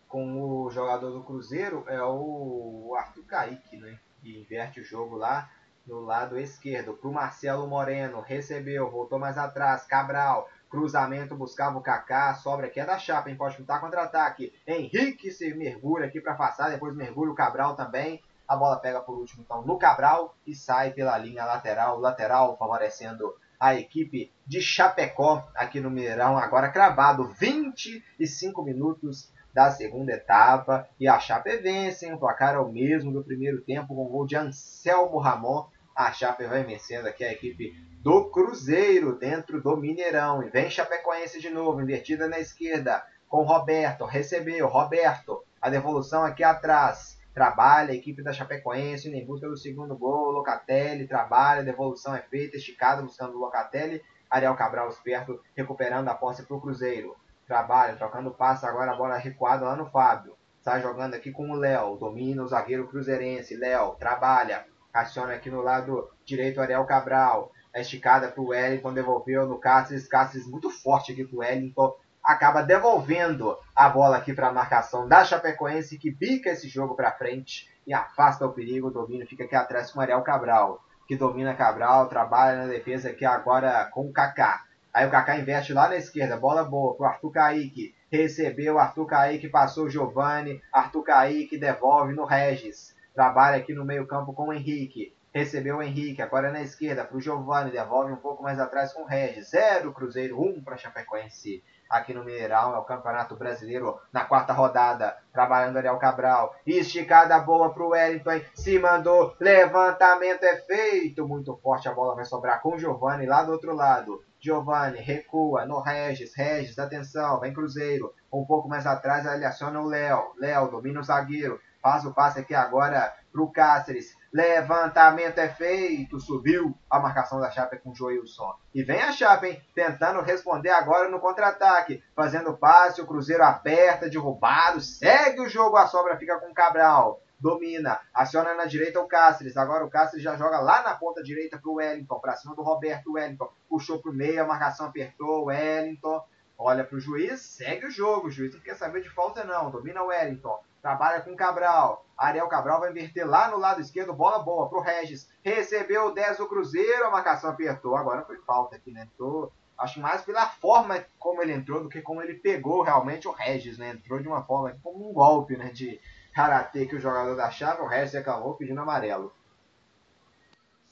Com o jogador do Cruzeiro, é o Arthur Kaique, né? Que inverte o jogo lá no lado esquerdo. Para o Marcelo Moreno, recebeu, voltou mais atrás, Cabral. Cruzamento buscava o Kaká, sobra aqui é da Chapa, hein? Pode chutar contra-ataque. Henrique se mergulha aqui para passar, depois mergulha o Cabral também. A bola pega por último então no Cabral e sai pela linha lateral, lateral favorecendo a equipe de Chapecó aqui no Mineirão, agora cravado 25 minutos da segunda etapa e a Chape vence, hein? o placar é o mesmo do primeiro tempo com o gol de Anselmo Ramon. A Chape vai vencendo aqui a equipe do Cruzeiro dentro do Mineirão. E vem Chapecoense de novo, invertida na esquerda, com Roberto. Recebeu, Roberto. A devolução aqui atrás. Trabalha a equipe da Chapecoense em busca do segundo gol. Locatelli trabalha, a devolução é feita, esticada buscando o Locatelli. Ariel Cabral esperto, recuperando a posse para o Cruzeiro. Trabalha, trocando passe agora a bola recuada lá no Fábio. Sai jogando aqui com o Léo. Domina o zagueiro cruzeirense. Léo trabalha. Aciona aqui no lado direito Ariel Cabral. A esticada para o Wellington, devolveu no Cáceres, Cáceres muito forte aqui para o Wellington, acaba devolvendo a bola aqui para a marcação da Chapecoense, que bica esse jogo para frente e afasta o perigo, o domínio fica aqui atrás com o Ariel Cabral, que domina Cabral, trabalha na defesa aqui agora com o Kaká. Aí o Kaká investe lá na esquerda, bola boa para o Arthur Kaique, recebeu, Arthur Kaique passou o Giovani, Arthur Kaique devolve no Regis, trabalha aqui no meio campo com o Henrique, Recebeu o Henrique, agora na esquerda para o Giovanni, devolve um pouco mais atrás com o Regis. Zero Cruzeiro, um para Chapecoense. Aqui no Mineirão, é o Campeonato Brasileiro na quarta rodada. Trabalhando Ariel Cabral. Esticada boa para o Wellington. Se mandou. Levantamento é feito. Muito forte. A bola vai sobrar com o Giovanni lá do outro lado. Giovanni recua no Regis. Regis, atenção. Vem Cruzeiro. Um pouco mais atrás, ele aciona o Léo. Léo domina o zagueiro. Faz o passe aqui agora pro Cáceres. Levantamento é feito. Subiu a marcação da Chape com o Joilson. E vem a Chape, hein? Tentando responder agora no contra-ataque. Fazendo passe, o Cruzeiro aperta, derrubado. Segue o jogo, a sobra fica com o Cabral domina, aciona na direita o Cáceres, agora o Cáceres já joga lá na ponta direita pro Wellington, pra cima do Roberto Wellington, puxou pro meio, a marcação apertou, Wellington, olha pro juiz, segue o jogo, o juiz não quer saber de falta não, domina o Wellington, trabalha com Cabral, Ariel Cabral vai inverter lá no lado esquerdo, bola boa pro Regis, recebeu o 10 do Cruzeiro, a marcação apertou, agora foi falta aqui, né, Tô, acho mais pela forma como ele entrou do que como ele pegou realmente o Regis, né, entrou de uma forma como um golpe, né, de karatê que o jogador da chave, o Regis acabou pedindo amarelo.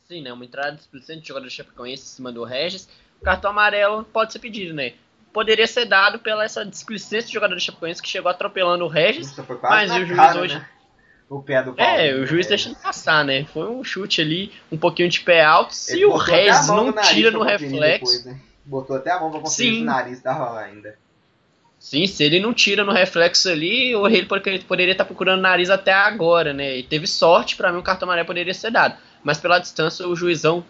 Sim, né, uma entrada displicente do jogador da Chapecoense em cima do Regis, o cartão amarelo pode ser pedido, né, poderia ser dado pela essa displicência do jogador da Chapecoense que chegou atropelando o Regis, mas o juiz cara, hoje... Né? O pé do Paulo, É, o juiz deixando passar, né? Foi um chute ali, um pouquinho de pé alto. Se o Regis não tira no reflexo. Depois, né? Botou até a mão pra conferir se o nariz tava lá ainda. Sim, se ele não tira no reflexo ali, o rei poderia estar procurando nariz até agora, né? E teve sorte, para mim o cartão amarelo poderia ser dado. Mas pela distância o juizão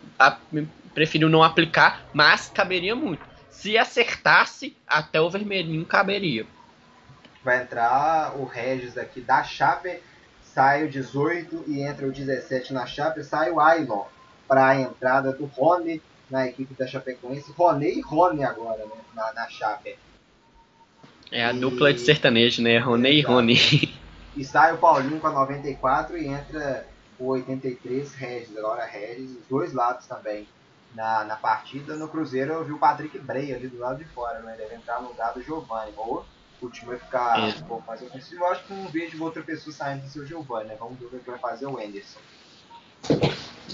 preferiu não aplicar, mas caberia muito. Se acertasse, até o vermelhinho caberia. Vai entrar o Regis aqui da Chape sai o 18 e entra o 17 na Chape, sai o Ailon para a entrada do Rony na equipe da Chapecoense. Rony e Rony agora, né, na, na Chape. É a e... dupla de sertanejo, né? Rony e Rony. E sai o Paulinho com a 94 e entra o 83 Regis. Agora Regis, os dois lados também na, na partida. No Cruzeiro eu vi o Patrick Bray ali do lado de fora, né? Ele deve entrar no lugar do Giovanni. Ou o time vai ficar é. um pouco mais ofensivo. Eu acho que não vejo outra pessoa saindo do seu Giovanni, né? Vamos ver o que vai fazer o Anderson.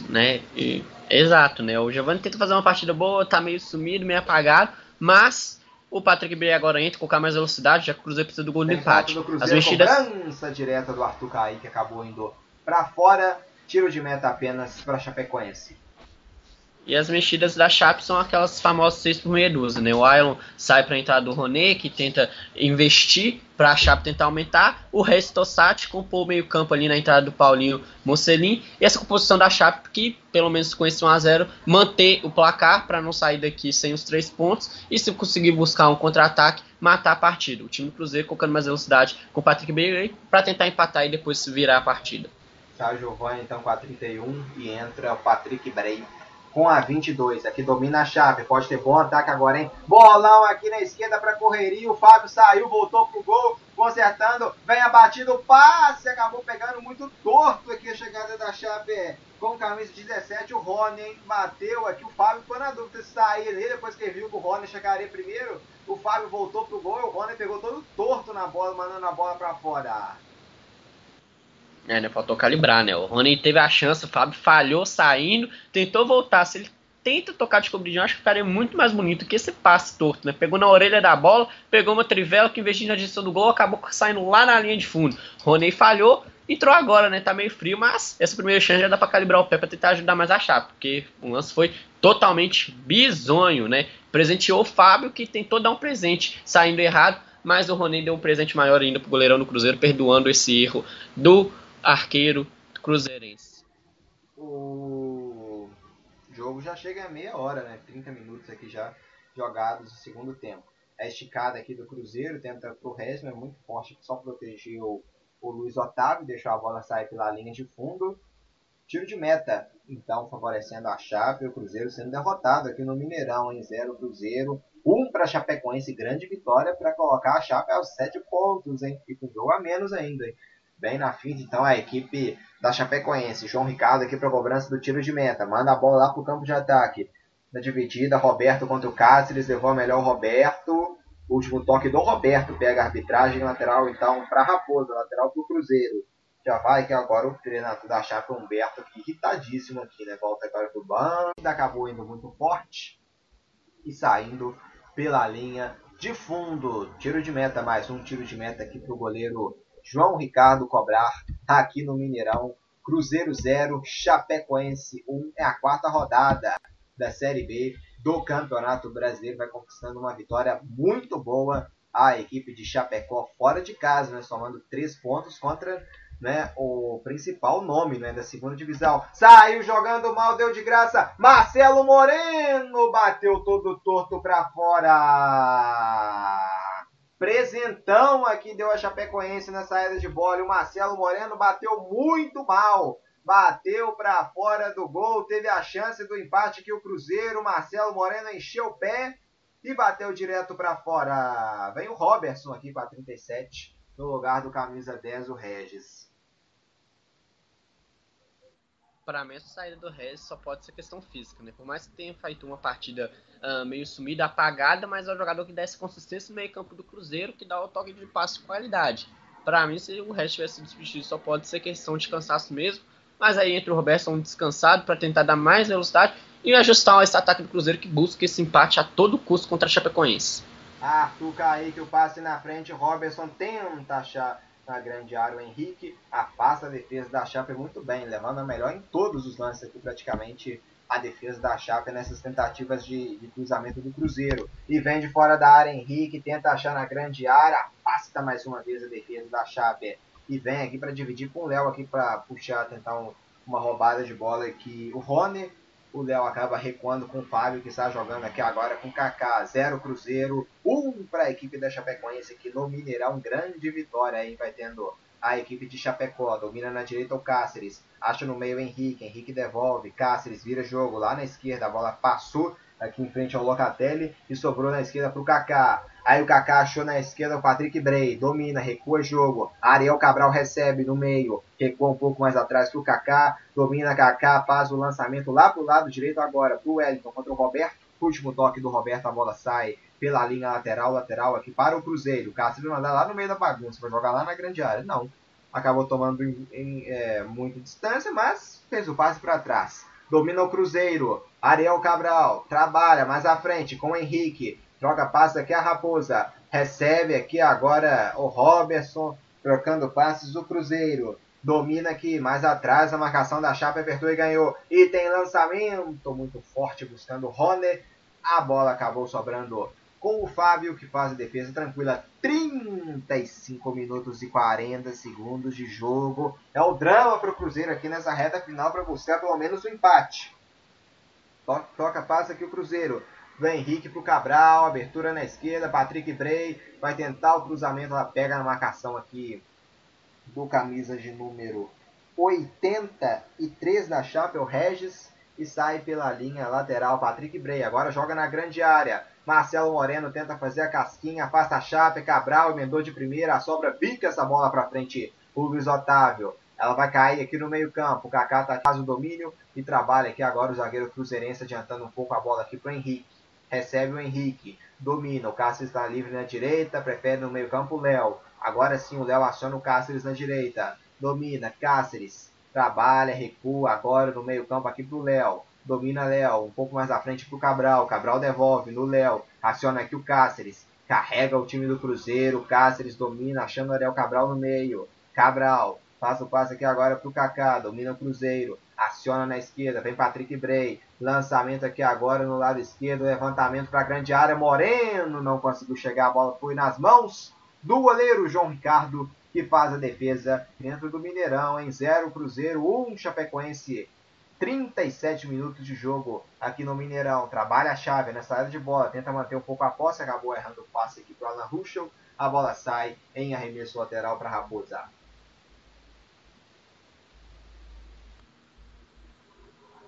Né? E, exato, né? O Giovanni tenta fazer uma partida boa, tá meio sumido, meio apagado, mas o Patrick Bray agora entra, colocar mais velocidade, já que o Cruzeiro precisa do gol do empate. As mexidas... cobrança direta do Arthur Caí, que acabou indo para fora, tiro de meta apenas para Chapecoense. E as mexidas da Chape são aquelas famosas 6 por meia dúzia, né? O Ailon sai para a entrada do Roné, que tenta investir para a Chape tentar aumentar. O resto Tossati compôs o meio campo ali na entrada do Paulinho Mocelin. E essa composição da Chape que, pelo menos com esse 1x0, manter o placar para não sair daqui sem os três pontos. E se conseguir buscar um contra-ataque, matar a partida. O time do Cruzeiro colocando mais velocidade com o Patrick Beirey para tentar empatar e depois virar a partida. Sai o Giovanni então com a 31 e entra o Patrick Bray com a 22. Aqui domina a chave. Pode ter bom ataque agora, hein? Bolão aqui na esquerda para correria. O Fábio saiu, voltou pro gol, consertando. Vem a batida, o passe. Acabou pegando muito torto aqui a chegada da chave com camisa 17. O Rony, hein? Bateu aqui. O Fábio foi na dúvida se sair ali. Depois que viu que o Rony chegaria primeiro, o Fábio voltou pro gol. O Rony pegou todo torto na bola, mandando a bola para fora. É, né? Faltou calibrar, né? O Rony teve a chance, o Fábio falhou saindo, tentou voltar. Se ele tenta tocar de cobridinho, acho que ficaria muito mais bonito que esse passe torto, né? Pegou na orelha da bola, pegou uma trivela que, ir na direção do gol, acabou saindo lá na linha de fundo. Rony falhou, entrou agora, né? Tá meio frio, mas essa primeira chance já dá pra calibrar o pé pra tentar ajudar mais a chapa, porque o lance foi totalmente bizonho, né? Presenteou o Fábio, que tentou dar um presente saindo errado, mas o Rony deu um presente maior ainda pro goleirão do Cruzeiro, perdoando esse erro do arqueiro cruzeirense. O jogo já chega a meia hora, né? 30 minutos aqui já jogados no segundo tempo. A esticada aqui do Cruzeiro tenta pro Resma, é muito forte, só protegeu o Luiz Otávio, deixou a bola sair pela linha de fundo. Tiro de meta, então favorecendo a Chape, o Cruzeiro sendo derrotado aqui no Mineirão, em 0 Cruzeiro, 1 um para Chapecoense, grande vitória para colocar a Chape aos 7 pontos, hein? E com jogo a menos ainda, hein? Bem na fita, então a equipe da Chapecoense. João Ricardo aqui para cobrança do tiro de meta. Manda a bola lá para o campo de ataque. Na dividida, Roberto contra o Cáceres. Levou a melhor Roberto. Último toque do Roberto. Pega a arbitragem lateral então para Raposa. Lateral para o Cruzeiro. Já vai que agora o treinador da Chape, Humberto, aqui, irritadíssimo aqui, né? Volta agora pro banco. Acabou indo muito forte. E saindo pela linha de fundo. Tiro de meta, mais um tiro de meta aqui para o goleiro João Ricardo cobrar aqui no Mineirão. Cruzeiro 0, Chapecoense 1. É a quarta rodada da Série B do Campeonato Brasileiro. Vai conquistando uma vitória muito boa a equipe de Chapecó fora de casa, né, somando três pontos contra né, o principal nome né, da segunda divisão. Saiu jogando mal, deu de graça. Marcelo Moreno bateu todo torto para fora. Presentão aqui deu a Chapecoense na saída de bola. O Marcelo Moreno bateu muito mal. Bateu para fora do gol. Teve a chance do empate que o Cruzeiro. Marcelo Moreno encheu o pé e bateu direto para fora. Vem o Robertson aqui com a 37 no lugar do camisa 10, o Regis. Para mim, essa saída do Regis só pode ser questão física, né? Por mais que tenha feito uma partida uh, meio sumida, apagada, mas é o jogador que dá essa consistência no meio-campo do Cruzeiro, que dá o toque de passe de qualidade. Para mim, se o Regis tivesse sido só pode ser questão de cansaço mesmo. Mas aí entra o Robertson descansado para tentar dar mais velocidade e ajustar esse ataque do Cruzeiro que busca esse empate a todo custo contra a Chapecoense. Arthur Kaique, o passe na frente, Robertson tenta achar na grande área o Henrique, afasta a defesa da Chape muito bem, levando a melhor em todos os lances aqui praticamente a defesa da Chape nessas tentativas de, de, cruzamento do Cruzeiro. E vem de fora da área Henrique, tenta achar na grande área, afasta mais uma vez a defesa da Chape. E vem aqui para dividir com o Léo aqui para puxar, tentar um, uma roubada de bola que o Rony o Léo acaba recuando com o Fábio, que está jogando aqui agora com o Kaká. Zero Cruzeiro, um para a equipe da Chapecoense, que no Mineirão, grande vitória aí, vai tendo a equipe de Chapecó. Domina na direita o Cáceres, acha no meio o Henrique, Henrique devolve, Cáceres vira jogo lá na esquerda, a bola passou aqui em frente ao Locatelli e sobrou na esquerda para o Kaká. Aí o Kaká achou na esquerda o Patrick Bray, domina, recua jogo. Ariel Cabral recebe no meio, recua um pouco mais atrás que o Kaká, domina Kaká, faz o lançamento lá pro lado direito agora pro Wellington contra o Roberto. Último toque do Roberto, a bola sai pela linha lateral, lateral aqui para o Cruzeiro. O Cássio mandar lá no meio da bagunça, vai jogar lá na grande área. Não, acabou tomando em, em é, muita distância, mas fez o passe para trás. Domina o Cruzeiro. Ariel Cabral trabalha mais à frente com o Henrique. Troca passe aqui a Raposa. Recebe aqui agora o Robertson. Trocando passes o Cruzeiro. Domina aqui mais atrás a marcação da Chapa. Apertou e ganhou. E tem lançamento muito forte buscando o Rony. A bola acabou sobrando com o Fábio, que faz a defesa tranquila. 35 minutos e 40 segundos de jogo. É o drama para o Cruzeiro aqui nessa reta final para buscar pelo menos o um empate. Toca, passa aqui o Cruzeiro. Do Henrique para o Cabral, abertura na esquerda, Patrick Bray vai tentar o cruzamento, ela pega na marcação aqui do camisa de número 83 da Chapel Regis e sai pela linha lateral Patrick Bray. Agora joga na grande área. Marcelo Moreno tenta fazer a casquinha, afasta a chapa, Cabral emendou de primeira, a sobra pica essa bola para frente Luiz Otávio. Ela vai cair aqui no meio campo, o Kaká tá, faz o domínio e trabalha aqui agora o zagueiro cruzeirense adiantando um pouco a bola aqui para Henrique. Recebe o Henrique, domina, o Cáceres está livre na direita, prefere no meio campo o Léo. Agora sim o Léo aciona o Cáceres na direita, domina, Cáceres, trabalha, recua agora no meio campo aqui pro Léo domina Léo, um pouco mais à frente pro Cabral, Cabral devolve no Léo, aciona aqui o Cáceres, carrega o time do Cruzeiro, Cáceres domina, achando o Ariel Cabral no meio, Cabral, faz o passe aqui agora pro Kaká, domina o Cruzeiro, aciona na esquerda, vem Patrick Bray, lançamento aqui agora no lado esquerdo, levantamento para a grande área, Moreno não conseguiu chegar, a bola foi nas mãos do goleiro João Ricardo, que faz a defesa dentro do Mineirão, em 0 Cruzeiro, 1 um Chapecoense 37 minutos de jogo aqui no Mineirão. Trabalha a chave nessa área de bola, tenta manter um pouco a posse, acabou errando o passe aqui para Alan Ruschel. A bola sai em arremesso lateral para Raposa.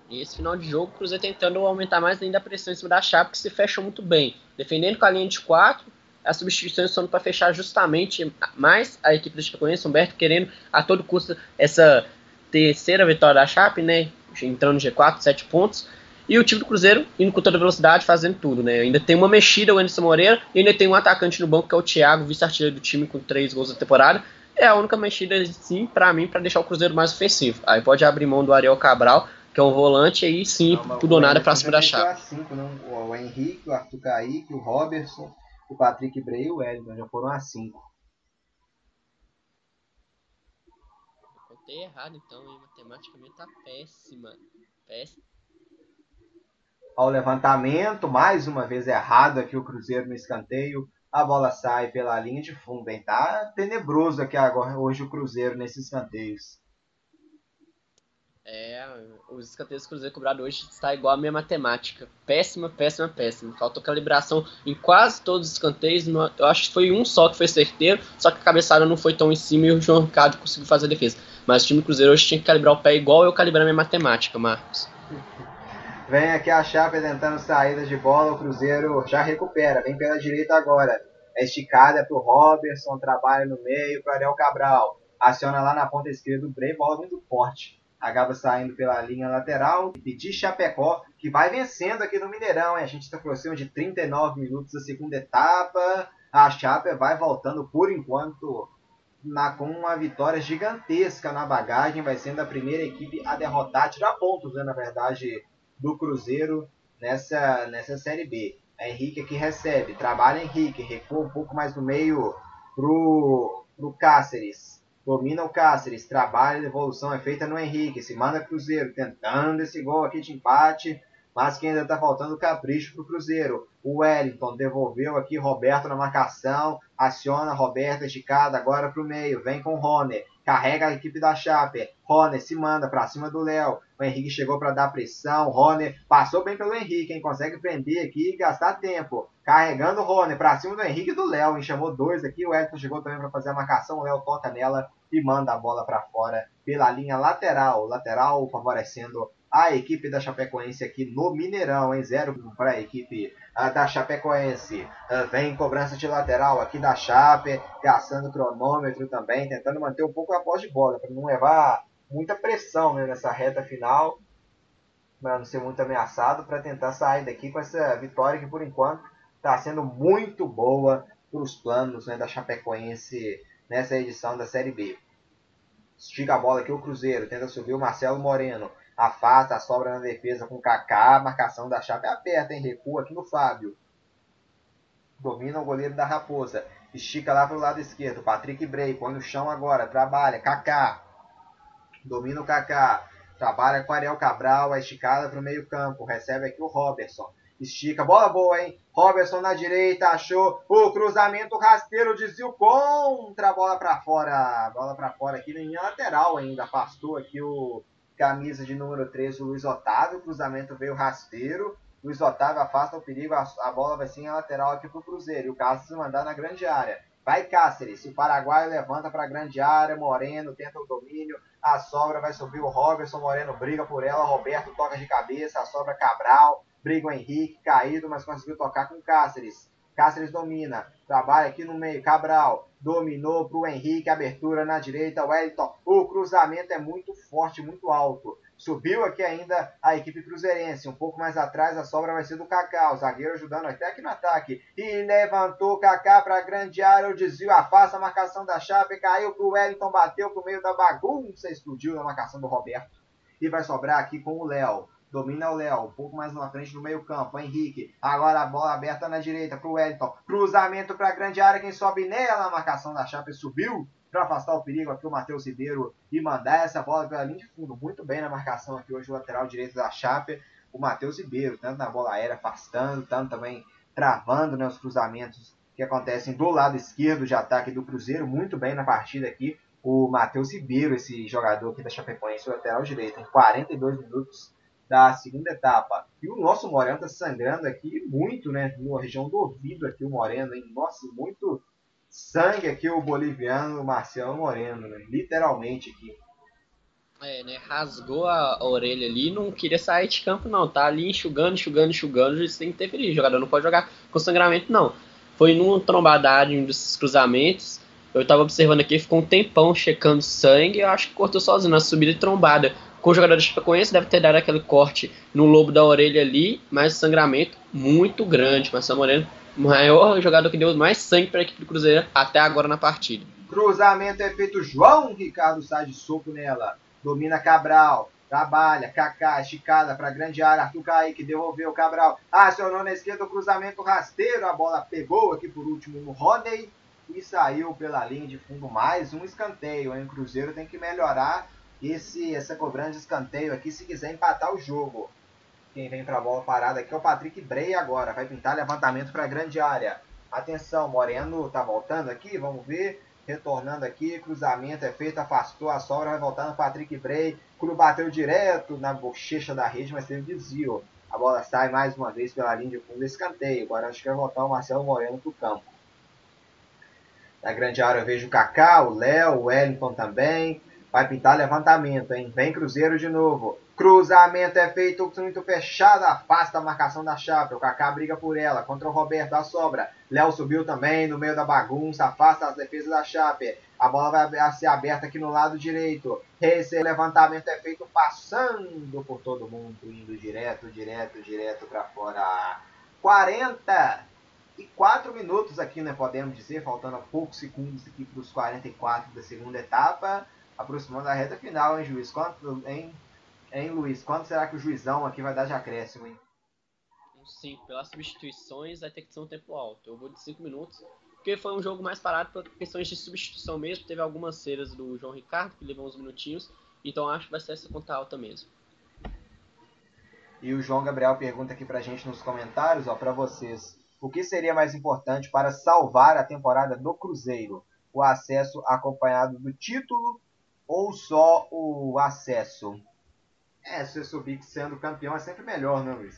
E esse final de jogo, o Cruzeiro tentando aumentar mais ainda a pressão em cima da chave, que se fechou muito bem. Defendendo com a linha de 4, as substituições são para fechar justamente mais a equipe do Chapecoense, Humberto querendo a todo custo essa terceira vitória da Chape, né? Entrando no G4, 7 pontos. E o time do Cruzeiro indo com toda velocidade, fazendo tudo, né? Ainda tem uma mexida, o Anderson Moreira, e ainda tem um atacante no banco que é o Thiago, vice-artilheiro do time com 3 gols na temporada. É a única mexida, sim, para mim, para deixar o Cruzeiro mais ofensivo. Aí pode abrir mão do Ariel Cabral, que é um volante, aí sim, não, tudo ou nada pra cima da chave. Cinco, não? O Henrique, o Arthur Kaique, o Robertson, o Patrick Bray e o Wellington já foram a 5. Contei errado então, hein? Matematicamente tá péssima. Péssima. Ao levantamento, mais uma vez errado aqui o Cruzeiro no escanteio. A bola sai pela linha de fundo, hein? Tá tenebroso aqui agora, hoje o Cruzeiro nesses escanteios. É, os escanteios do Cruzeiro cobrado hoje está igual a minha matemática. Péssima, péssima, péssima. Faltou calibração em quase todos os escanteios. Eu acho que foi um só que foi certeiro, só que a cabeçada não foi tão em cima e o João Ricardo conseguiu fazer a defesa. Mas o time Cruzeiro hoje tinha que calibrar o pé igual eu calibrei a minha matemática, Marcos. Vem aqui a Chape tentando saída de bola, o Cruzeiro já recupera, vem pela direita agora. É esticada para o Robertson, trabalha no meio para Ariel Cabral. Aciona lá na ponta esquerda o Brei, bola muito forte. Acaba saindo pela linha lateral. Pedir Chapecó, que vai vencendo aqui no Mineirão. Hein? A gente está próximo de 39 minutos da segunda etapa. A Chape vai voltando por enquanto na, com uma vitória gigantesca na bagagem. Vai sendo a primeira equipe a derrotar, tirar pontos, né, na verdade, do Cruzeiro nessa, nessa Série B. A Henrique aqui recebe, trabalha Henrique, recua um pouco mais no meio pro, pro Cáceres. Domina o Cáceres, trabalha, a evolução é feita no Henrique, se manda Cruzeiro, tentando esse gol aqui de empate, mas que ainda está faltando capricho pro Cruzeiro. O Wellington devolveu aqui Roberto na marcação, aciona Roberto esticada agora pro meio, vem com o Rony, carrega a equipe da Chape. Rony se manda para cima do Léo. O Henrique chegou para dar pressão. Rony passou bem pelo Henrique, hein? Consegue prender aqui e gastar tempo. Carregando o Rony para cima do Henrique e do Léo. Hein? Chamou dois aqui. O Elton chegou também para fazer a marcação. O Léo toca nela e manda a bola para fora pela linha lateral. Lateral favorecendo a equipe da Chapecoense aqui no Mineirão, em zero para a equipe uh, da Chapecoense. Uh, vem cobrança de lateral aqui da Chape, gastando cronômetro também, tentando manter um pouco a posse de bola, para não levar muita pressão né, nessa reta final, para não ser muito ameaçado, para tentar sair daqui com essa vitória que por enquanto está sendo muito boa para os planos né, da Chapecoense nessa edição da Série B. Estica a bola aqui o Cruzeiro, tenta subir o Marcelo Moreno afasta a sobra na defesa com o Kaká, marcação da Chape aperta, hein? Recua aqui no Fábio. Domina o goleiro da Raposa. Estica lá para o lado esquerdo. Patrick Bray põe no chão agora. Trabalha. Kaká. Domina o Kaká. Trabalha com Ariel Cabral. A esticada para o meio campo. Recebe aqui o Robertson. Estica. Bola boa, hein? Robertson na direita. Achou o cruzamento rasteiro. Desvio contra bola para fora. Bola para fora aqui linha lateral ainda. Afastou aqui o camisa de número 13, o Luiz Otávio. Cruzamento veio rasteiro. Luiz Otávio afasta o perigo. A, a bola vai ser em lateral aqui para o Cruzeiro. E o Cáceres mandar na grande área. Vai Cáceres. O Paraguai levanta para a grande área. Moreno tenta o domínio. A sobra vai subir o Robertson. Moreno briga por ela. Roberto toca de cabeça. A sobra Cabral. Briga o Henrique. Caído, mas conseguiu tocar com Cáceres. Cáceres domina, trabalha aqui no meio, Cabral, dominou para o Henrique, abertura na direita, Wellington, o cruzamento é muito forte, muito alto. Subiu aqui ainda a equipe cruzeirense, um pouco mais atrás a sobra vai ser do Kaká, o zagueiro ajudando até aqui no ataque. E levantou o Kaká para a grande área, o desvio afasta a marcação da Chape, caiu para o Wellington, bateu para o meio da bagunça, explodiu na marcação do Roberto. E vai sobrar aqui com o Léo. Domina o Léo, um pouco mais na frente no meio campo. Henrique, agora a bola aberta na direita para o Wellington. Cruzamento para a grande área, quem sobe nela, a marcação da Chape subiu para afastar o perigo aqui o Matheus Ribeiro e mandar essa bola pela linha de fundo. Muito bem na marcação aqui hoje o lateral direito da Chape, o Matheus Ribeiro, tanto na bola aérea afastando, tanto também travando né, os cruzamentos que acontecem do lado esquerdo de ataque do Cruzeiro. Muito bem na partida aqui o Matheus Ribeiro, esse jogador aqui da Chapecoense, o lateral direito, em 42 minutos da segunda etapa. E o nosso Moreno está sangrando aqui muito, né? Na região do ouvido aqui o Moreno, hein? Nossa, muito sangue aqui o boliviano Marcelo Moreno, né? Literalmente aqui. É, né? Rasgou a orelha ali não queria sair de campo, não. Tá ali enxugando, enxugando, enxugando. Isso tem que ter perigo. O jogador não pode jogar com sangramento, não. Foi numa trombadagem dos cruzamentos. Eu tava observando aqui, ficou um tempão checando sangue. Eu acho que cortou sozinho na subida e trombada com o jogador de Chapecoense deve ter dado aquele corte no lobo da orelha ali, mas sangramento muito grande. Marcelo Moreno, maior jogador que deu mais sangue para a equipe do Cruzeiro até agora na partida. Cruzamento é feito João Ricardo sai de soco nela. Domina Cabral. Trabalha, Kaká, esticada para grande área, Arthur Kaique, devolveu Cabral, acionou na esquerda o cruzamento rasteiro, a bola pegou aqui por último no Rodney e saiu pela linha de fundo mais um escanteio, hein? O Cruzeiro tem que melhorar esse, essa cobrança de escanteio aqui se quiser empatar o jogo. Quem vem para a bola parada aqui é o Patrick Bray agora. Vai pintar levantamento para a grande área. Atenção, Moreno tá voltando aqui, vamos ver. Retornando aqui, cruzamento é feito, afastou a sobra, vai voltar no Patrick Bray. Cru bateu direto na bochecha da rede, mas teve desvio. A bola sai mais uma vez pela linha de fundo, escanteio. Agora acho que vai voltar o Marcelo Moreno pro campo. Na grande área eu vejo o Kaká, o Léo, o Wellington também. Vai pintar levantamento, hein? Vem Cruzeiro de novo. Cruzamento é feito muito fechado, afasta a marcação da Chape. O Kaká briga por ela contra o Roberto, a sobra. Léo subiu também no meio da bagunça, afasta as defesas da Chape. A bola vai ser aberta aqui no lado direito. Esse levantamento é feito passando por todo mundo, indo direto, direto, direto para fora. 44 minutos aqui, né? Podemos dizer, faltando poucos segundos aqui para os 44 da segunda etapa. Aproximando a reta final, hein, juiz? Quanto, hein? Hein, Luiz? Quanto será que o juizão aqui vai dar de acréscimo, hein? Sim, pelas substituições vai ter que ser um tempo alto. Eu vou de 5 minutos, porque foi um jogo mais parado por questões de substituição mesmo. Teve algumas cenas do João Ricardo que levou uns minutinhos, então acho que vai ser essa conta alta mesmo. E o João Gabriel pergunta aqui pra gente nos comentários, ó, para vocês. O que seria mais importante para salvar a temporada do Cruzeiro? O acesso acompanhado do título ou só o acesso? É, se subir sendo campeão é sempre melhor, né, Luiz?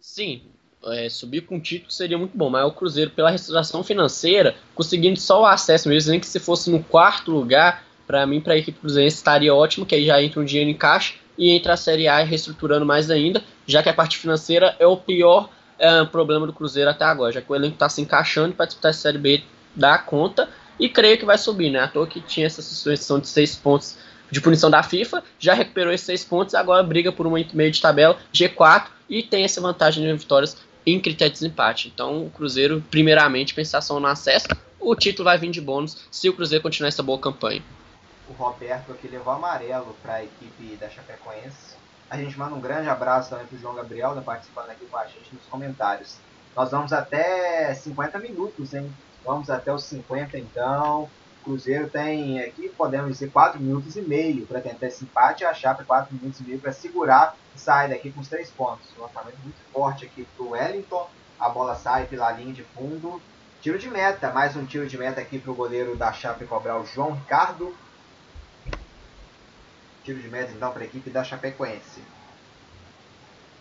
Sim, é, subir com título seria muito bom, mas o Cruzeiro, pela restauração financeira, conseguindo só o acesso mesmo, nem que se fosse no quarto lugar, para mim, para a equipe Cruzeiro estaria ótimo, que aí já entra um dinheiro em caixa e entra a Série A reestruturando mais ainda, já que a parte financeira é o pior é, problema do Cruzeiro até agora, já que o elenco está se encaixando para disputar a Série B da conta e creio que vai subir, né? À toa que tinha essa suspensão de seis pontos de punição da FIFA, já recuperou esses seis pontos, agora briga por um meio de tabela G4 e tem essa vantagem de vitórias em critério de desempate. Então o Cruzeiro, primeiramente, pensação no acesso, o título vai vir de bônus se o Cruzeiro continuar essa boa campanha. O Roberto aqui levou amarelo para a equipe da Chapecoense. A gente manda um grande abraço também para o João Gabriel, né, participando aqui com a gente nos comentários. Nós vamos até 50 minutos, hein? Vamos até os 50 então. Cruzeiro tem aqui, podemos dizer, 4 minutos e meio para tentar esse empate a Chape 4 minutos e meio para segurar e sair daqui com os 3 pontos. Um lançamento muito forte aqui para o Wellington. A bola sai pela linha de fundo. Tiro de meta, mais um tiro de meta aqui para o goleiro da Chape cobrar o João Ricardo. Tiro de meta então para a equipe da Chapecoense.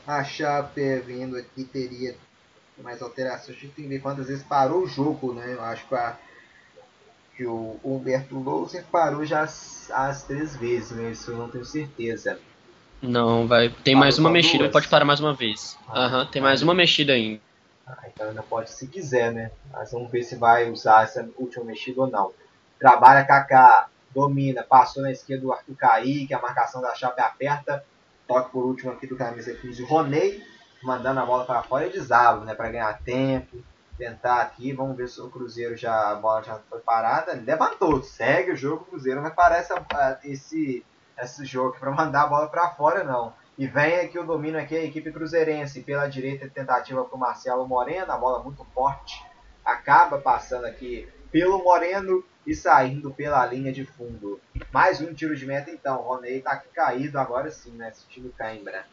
A Chape vindo aqui teria mais alterações. A gente tem que ver quantas vezes parou o jogo, né? Eu acho que a que o Humberto Louser parou já as, as três vezes, né? Isso eu não tenho certeza. Não, vai. Tem Parou mais uma mexida, duas? pode parar mais uma vez. Ah, Aham, ah, uhum, tem mais uma mexida ainda. Ah, então ainda pode se quiser, né? Mas vamos ver se vai usar essa última mexida ou não. Trabalha Kaká, domina, passou na esquerda do Arthur Kaique, a marcação da Chape aperta. Toque por último aqui do camisa 15, o Ronei, mandando a bola para fora e desabo, né? Para ganhar tempo tentar aqui, vamos ver se o Cruzeiro já a bola já foi parada, levantou, segue o jogo, o Cruzeiro não essa, esse, esse jogo para mandar a bola para fora não. E vem aqui o domínio aqui a equipe cruzeirense pela direita tentativa para o Marcelo Moreno, a bola muito forte, acaba passando aqui pelo Moreno e saindo pela linha de fundo. Mais um tiro de meta então, o Ronei tá caído agora sim, né, assistindo Cãibra.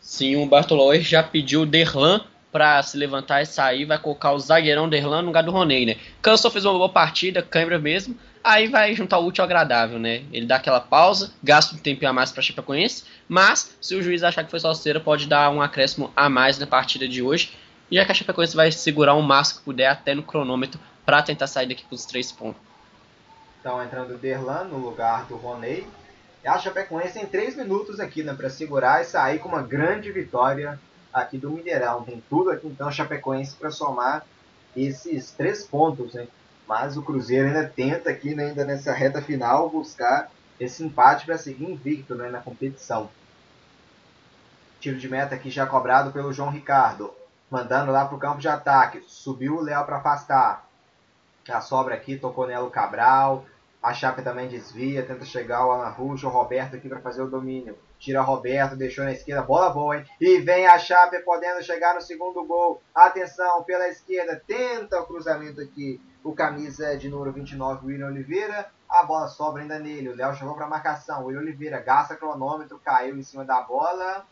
Sim, o Bartolomeu já pediu o Derlan para se levantar e sair, vai colocar o zagueirão Derlan no lugar do Roney, né? Cansou fez uma boa partida, câimbra mesmo, aí vai juntar o útil ao agradável, né? Ele dá aquela pausa, gasta um tempo a mais para Chapecoense, mas se o juiz achar que foi só cera, pode dar um acréscimo a mais na partida de hoje, já que a Chapecoense vai segurar o máximo que puder até no cronômetro para tentar sair daqui com os três pontos. Então entrando o Derlan no lugar do Roney. A Chapecoense tem três minutos aqui, né, para segurar e sair com uma grande vitória aqui do Mineirão. Tem tudo aqui então Chapecoense para somar esses três pontos, né? Mas o Cruzeiro ainda tenta aqui, né, ainda nessa reta final, buscar esse empate para seguir invicto né, na competição. Tiro de meta aqui já cobrado pelo João Ricardo. Mandando lá para o campo de ataque. Subiu o Léo para afastar. A sobra aqui, tocou nela Cabral. A Chape também desvia, tenta chegar o Alan Russo, o Roberto aqui para fazer o domínio. Tira Roberto, deixou na esquerda, bola boa, hein? E vem a Chape podendo chegar no segundo gol. Atenção, pela esquerda, tenta o cruzamento aqui. O camisa de número 29, William Oliveira. A bola sobra ainda nele. O Léo chegou para marcação. William Oliveira gasta cronômetro, caiu em cima da bola.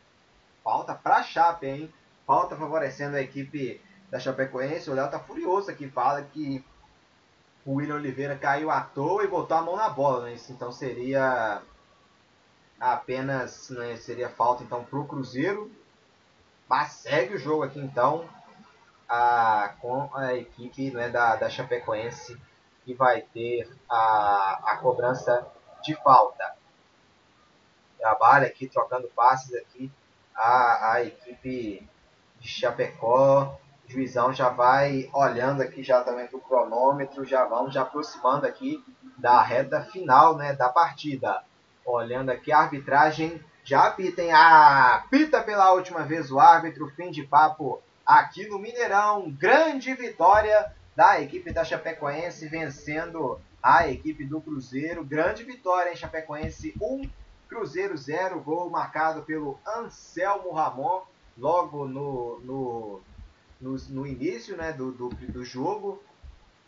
Falta para Chape, hein? Falta favorecendo a equipe da Chapecoense. O Léo tá furioso aqui, fala que o William Oliveira caiu à toa e botou a mão na bola, né? Então seria apenas, né, seria falta então pro Cruzeiro. Mas segue o jogo aqui então a, com a equipe né, da, da Chapecoense que vai ter a, a cobrança de falta. Trabalha aqui, trocando passes aqui a, a equipe de Chapecó. Juizão já vai olhando aqui já também para o cronômetro, já vamos já aproximando aqui da reta final né, da partida. Olhando aqui a arbitragem, já apitem, apita pela última vez o árbitro, fim de papo aqui no Mineirão. Grande vitória da equipe da Chapecoense vencendo a equipe do Cruzeiro. Grande vitória em Chapecoense 1, Cruzeiro 0, gol marcado pelo Anselmo Ramon logo no, no, no, no início né, do, do, do, jogo,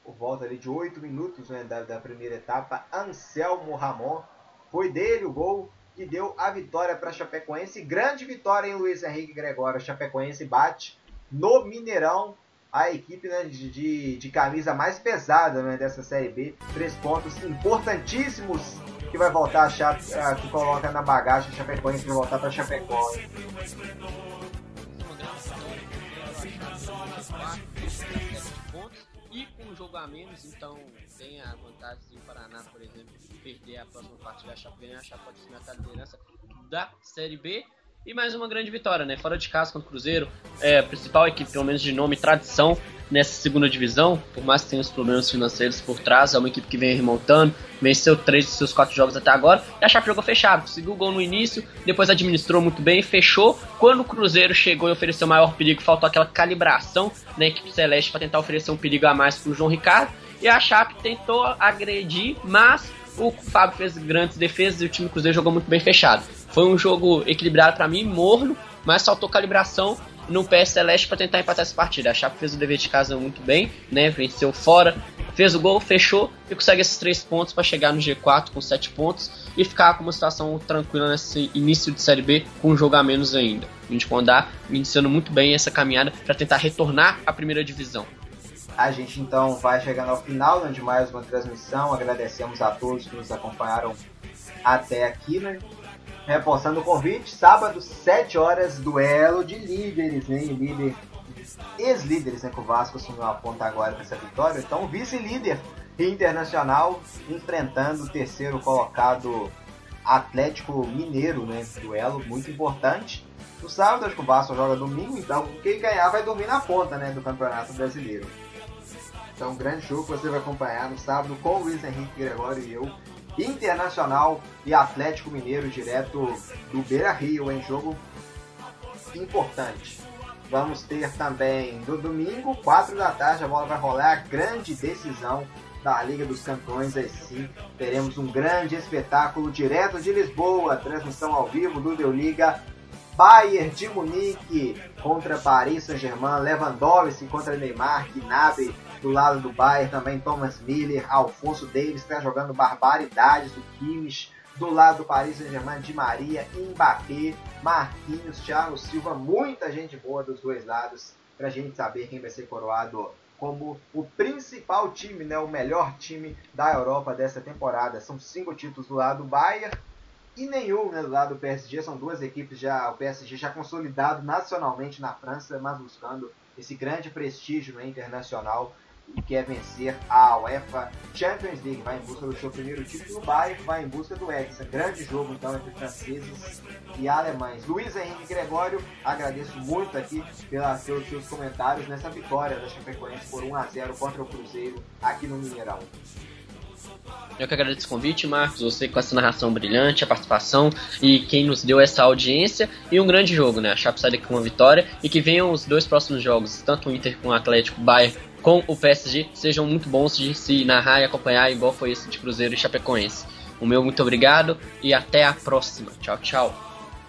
por volta ali de 8 minutos né, da, da primeira etapa, Anselmo Ramon. Foi dele o gol que deu a vitória para Chapecoense. Grande vitória em Luiz Henrique Gregório. Chapecoense bate no Mineirão a equipe né, de, de, de, camisa mais pesada né, dessa Série B. Três pontos importantíssimos que vai voltar a Chape, que coloca na bagagem a Chapecoense para voltar para Chapecó. E com um jogo a menos, então tem a vantagem de o Paraná, por exemplo, perder a próxima partida, a Chape a Chape pode liderança da Série B. E mais uma grande vitória, né? Fora de casa contra o Cruzeiro, é a principal equipe, pelo menos de nome e tradição, nessa segunda divisão, por mais que tenha os problemas financeiros por trás, é uma equipe que vem remontando, venceu três dos seus quatro jogos até agora, e a Chape jogou fechado, conseguiu o gol no início, depois administrou muito bem, fechou. Quando o Cruzeiro chegou e ofereceu maior perigo, faltou aquela calibração na equipe celeste para tentar oferecer um perigo a mais para o João Ricardo, e a Chape tentou agredir, mas o Fábio fez grandes defesas e o time Cruzeiro jogou muito bem fechado. Foi um jogo equilibrado para mim, morno, mas faltou calibração no PS Celeste para tentar empatar essa partida. A Chape fez o dever de casa muito bem, né? Venceu fora, fez o gol, fechou e consegue esses três pontos para chegar no G4 com sete pontos e ficar com uma situação tranquila nesse início de Série B com um jogo a menos ainda. A gente pode andar iniciando muito bem essa caminhada para tentar retornar à primeira divisão. A gente então vai chegando ao final de mais uma transmissão. Agradecemos a todos que nos acompanharam até aqui, né? Reforçando o convite, sábado, 7 horas, duelo de líderes, né? Líder, ex-líderes, né? Que o Vasco assumiu a ponta agora com essa vitória. Então, vice-líder internacional enfrentando o terceiro colocado Atlético Mineiro, né? Duelo muito importante. No sábado, acho que o Vasco joga domingo, então quem ganhar vai dormir na ponta, né? Do Campeonato Brasileiro. Então, um grande jogo que você vai acompanhar no sábado com o Luiz Henrique Gregório e eu Internacional e Atlético Mineiro direto do Beira Rio em jogo importante. Vamos ter também no domingo, 4 da tarde, a bola vai rolar a grande decisão da Liga dos Campeões. Assim, teremos um grande espetáculo direto de Lisboa, transmissão ao vivo do Deu Liga. Bayern de Munique contra Paris Saint-Germain, Lewandowski contra Neymar, Gnabry do lado do Bayern também Thomas Miller, Alfonso Davis está jogando barbaridades, o Kimmich. Do lado do Paris Saint-Germain, Di Maria, Mbappé, Marquinhos, Thiago Silva, muita gente boa dos dois lados para a gente saber quem vai ser coroado como o principal time, né, o melhor time da Europa dessa temporada. São cinco títulos do lado do Bayern e nenhum né, do lado do PSG. São duas equipes já, o PSG já consolidado nacionalmente na França, mas buscando esse grande prestígio né, internacional e quer vencer a UEFA Champions League. Vai em busca do seu primeiro título. O Bayern vai em busca do Hexa. Grande jogo então entre franceses e alemães. Luiz Henrique Gregório, agradeço muito aqui pelos seus comentários nessa vitória da Chapecoense por 1 a 0 contra o Cruzeiro aqui no Mineirão. Eu que agradeço o convite, Marcos, você com essa narração brilhante, a participação e quem nos deu essa audiência e um grande jogo, né? A Chape sai daqui com uma vitória e que venham os dois próximos jogos, tanto o Inter com o Atlético, Bayern com o PSG sejam muito bons de se narrar e acompanhar, igual foi esse de Cruzeiro e Chapecoense. O meu muito obrigado e até a próxima. Tchau, tchau.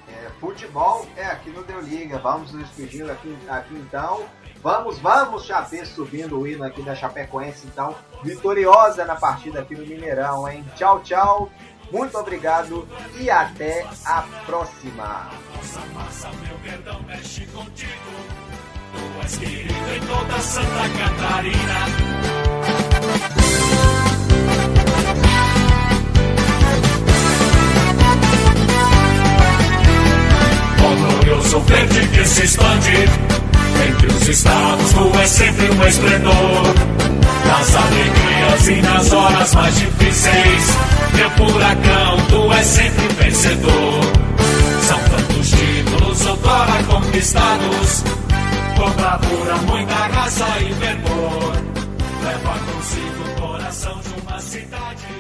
É, futebol é aqui no Deu Liga. Vamos nos despedindo aqui, aqui então. Vamos, vamos, Chapé, subindo o hino aqui da Chapecoense, então. Vitoriosa na partida aqui no Mineirão, hein? Tchau, tchau. Muito obrigado e até a próxima. Contigo. mais querido em toda Santa Catarina. glorioso verde que se expande. Entre os estados, tu és sempre um esplendor. Nas alegrias e nas horas mais difíceis, meu furacão, tu és sempre vencedor. São tantos títulos outrora conquistados, com bravura, muita raça e fervor. Leva consigo o coração de uma cidade.